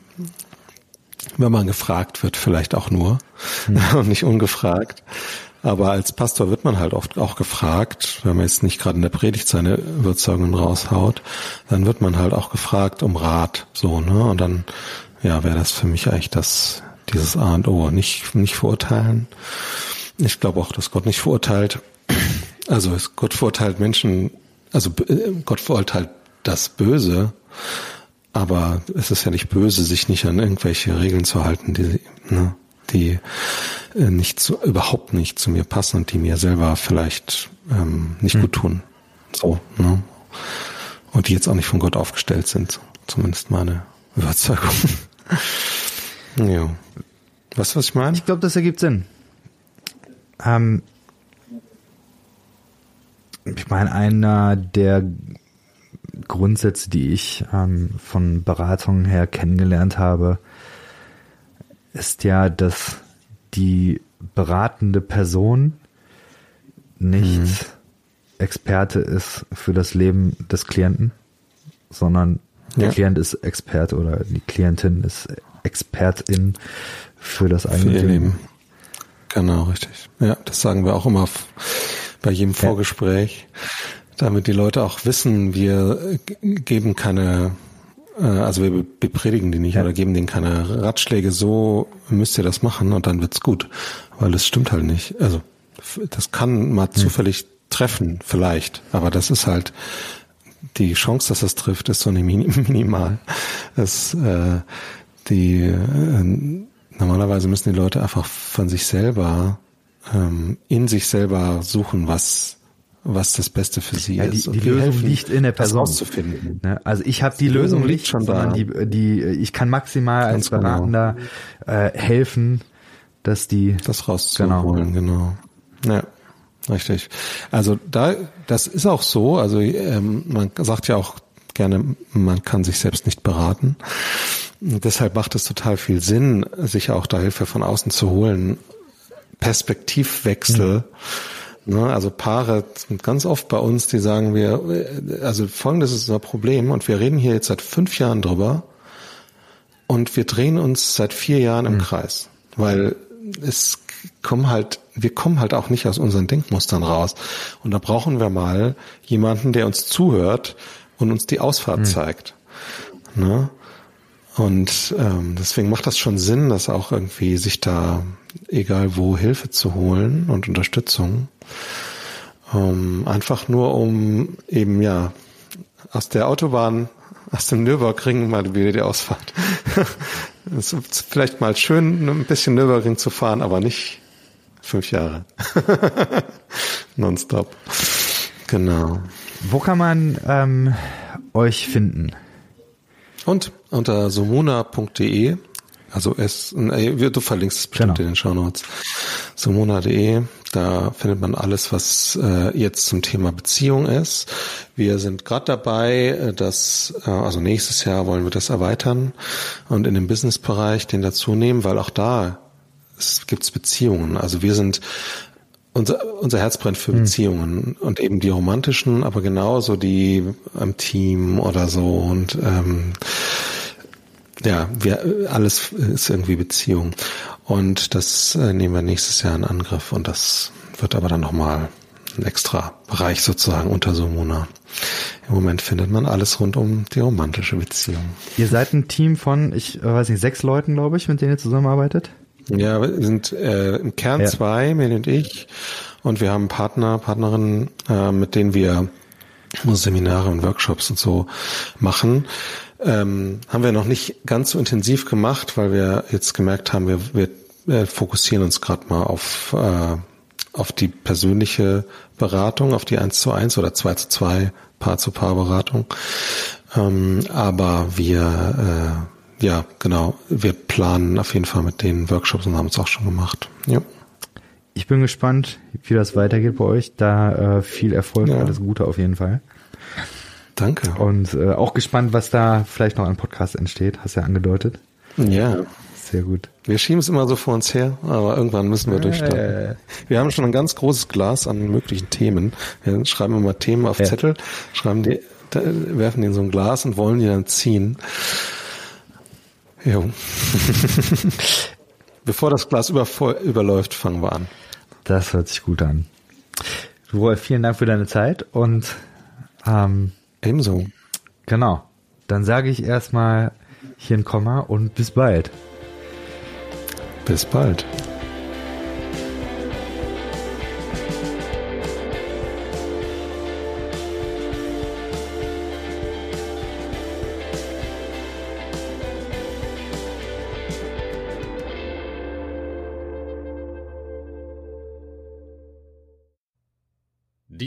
wenn man gefragt wird, vielleicht auch nur mhm. und nicht ungefragt. Aber als Pastor wird man halt oft auch gefragt, wenn man jetzt nicht gerade in der Predigt seine Überzeugungen raushaut, dann wird man halt auch gefragt um Rat, so, ne? Und dann, ja, wäre das für mich eigentlich das, dieses A und O. Nicht, nicht verurteilen. Ich glaube auch, dass Gott nicht verurteilt. Also Gott verurteilt Menschen, also äh, Gott verurteilt das Böse, aber es ist ja nicht böse, sich nicht an irgendwelche Regeln zu halten, die, ne, die äh, nicht zu, überhaupt nicht zu mir passen und die mir selber vielleicht ähm, nicht hm. gut tun. So, ne? Und die jetzt auch nicht von Gott aufgestellt sind. Zumindest meine Überzeugung. ja. Weißt du, was ich meine? Ich glaube, das ergibt Sinn. Ähm, ich meine, einer der Grundsätze, die ich ähm, von Beratungen her kennengelernt habe, ist ja, dass die beratende Person nicht mhm. Experte ist für das Leben des Klienten, sondern der ja. Klient ist Experte oder die Klientin ist Expertin für das eigene für Leben. Leben. Genau, richtig. Ja, das sagen wir auch immer bei jedem Vorgespräch. Damit die Leute auch wissen, wir geben keine, äh, also wir bepredigen die nicht ja. oder geben denen keine Ratschläge, so müsst ihr das machen und dann wird's gut. Weil das stimmt halt nicht. Also das kann mal hm. zufällig treffen, vielleicht, aber das ist halt die Chance, dass das trifft, ist so minimal. Das, äh, die äh, normalerweise müssen die Leute einfach von sich selber ähm, in sich selber suchen, was was das Beste für sie ja, die, ist. Die, die Lösung helfen, liegt in der Person. zu finden. Ne? Also ich habe die, die, Lösung nicht, schon da. die, die, ich kann maximal Ganz als genau. Beratender genau. äh, helfen, dass die das rauszuholen, genau. genau. Ja. Richtig. Also da, das ist auch so. Also ähm, man sagt ja auch gerne, man kann sich selbst nicht beraten. Und deshalb macht es total viel Sinn, sich auch da Hilfe von außen zu holen. Perspektivwechsel. Mhm Ne? Also Paare sind ganz oft bei uns, die sagen wir, also folgendes ist unser Problem und wir reden hier jetzt seit fünf Jahren drüber und wir drehen uns seit vier Jahren im mhm. Kreis, weil es kommen halt, wir kommen halt auch nicht aus unseren Denkmustern raus. Und da brauchen wir mal jemanden, der uns zuhört und uns die Ausfahrt mhm. zeigt. Ne? Und ähm, deswegen macht das schon Sinn, dass auch irgendwie sich da, egal wo, Hilfe zu holen und Unterstützung. Ähm, einfach nur um eben ja aus der Autobahn, aus dem Nürburgring mal wieder die Ausfahrt. es ist vielleicht mal schön, ein bisschen Nürburgring zu fahren, aber nicht fünf Jahre. Nonstop. Genau. Wo kann man ähm, euch finden? Und unter somona.de, also es, äh, du verlinkst es bestimmt genau. in den Shownotes, somona.de, da findet man alles, was äh, jetzt zum Thema Beziehung ist. Wir sind gerade dabei, äh, das, äh, also nächstes Jahr wollen wir das erweitern und in den Businessbereich den dazu nehmen, weil auch da gibt es Beziehungen. Also wir sind unser, unser Herz brennt für hm. Beziehungen und eben die romantischen, aber genauso die am Team oder so und ähm, ja, wir, alles ist irgendwie Beziehung. Und das äh, nehmen wir nächstes Jahr in Angriff und das wird aber dann nochmal ein extra Bereich sozusagen unter Somona. Im Moment findet man alles rund um die romantische Beziehung. Ihr seid ein Team von, ich weiß nicht, sechs Leuten, glaube ich, mit denen ihr zusammenarbeitet? Ja, wir sind äh, im Kern ja. zwei, Mel und ich. Und wir haben Partner, Partnerinnen, äh, mit denen wir Seminare und Workshops und so machen. Ähm, haben wir noch nicht ganz so intensiv gemacht, weil wir jetzt gemerkt haben, wir, wir äh, fokussieren uns gerade mal auf, äh, auf die persönliche Beratung, auf die 1 zu 1 oder 2 zu 2 Paar zu Paar Beratung. Ähm, aber wir äh, ja, genau. Wir planen auf jeden Fall mit den Workshops und haben es auch schon gemacht. Ja. Ich bin gespannt, wie das weitergeht bei euch. Da äh, viel Erfolg, ja. alles Gute auf jeden Fall. Danke. Und äh, auch gespannt, was da vielleicht noch an Podcast entsteht. Hast ja angedeutet. Ja. Sehr gut. Wir schieben es immer so vor uns her, aber irgendwann müssen wir äh, durchstarten. Wir haben schon ein ganz großes Glas an möglichen Themen. Wir schreiben immer Themen auf ja. Zettel, schreiben die, werfen die in so ein Glas und wollen die dann ziehen. Jo. Bevor das Glas überläuft, fangen wir an. Das hört sich gut an. Rolf, vielen Dank für deine Zeit und ähm, ebenso. Genau. Dann sage ich erstmal hier ein Komma und bis bald. Bis bald.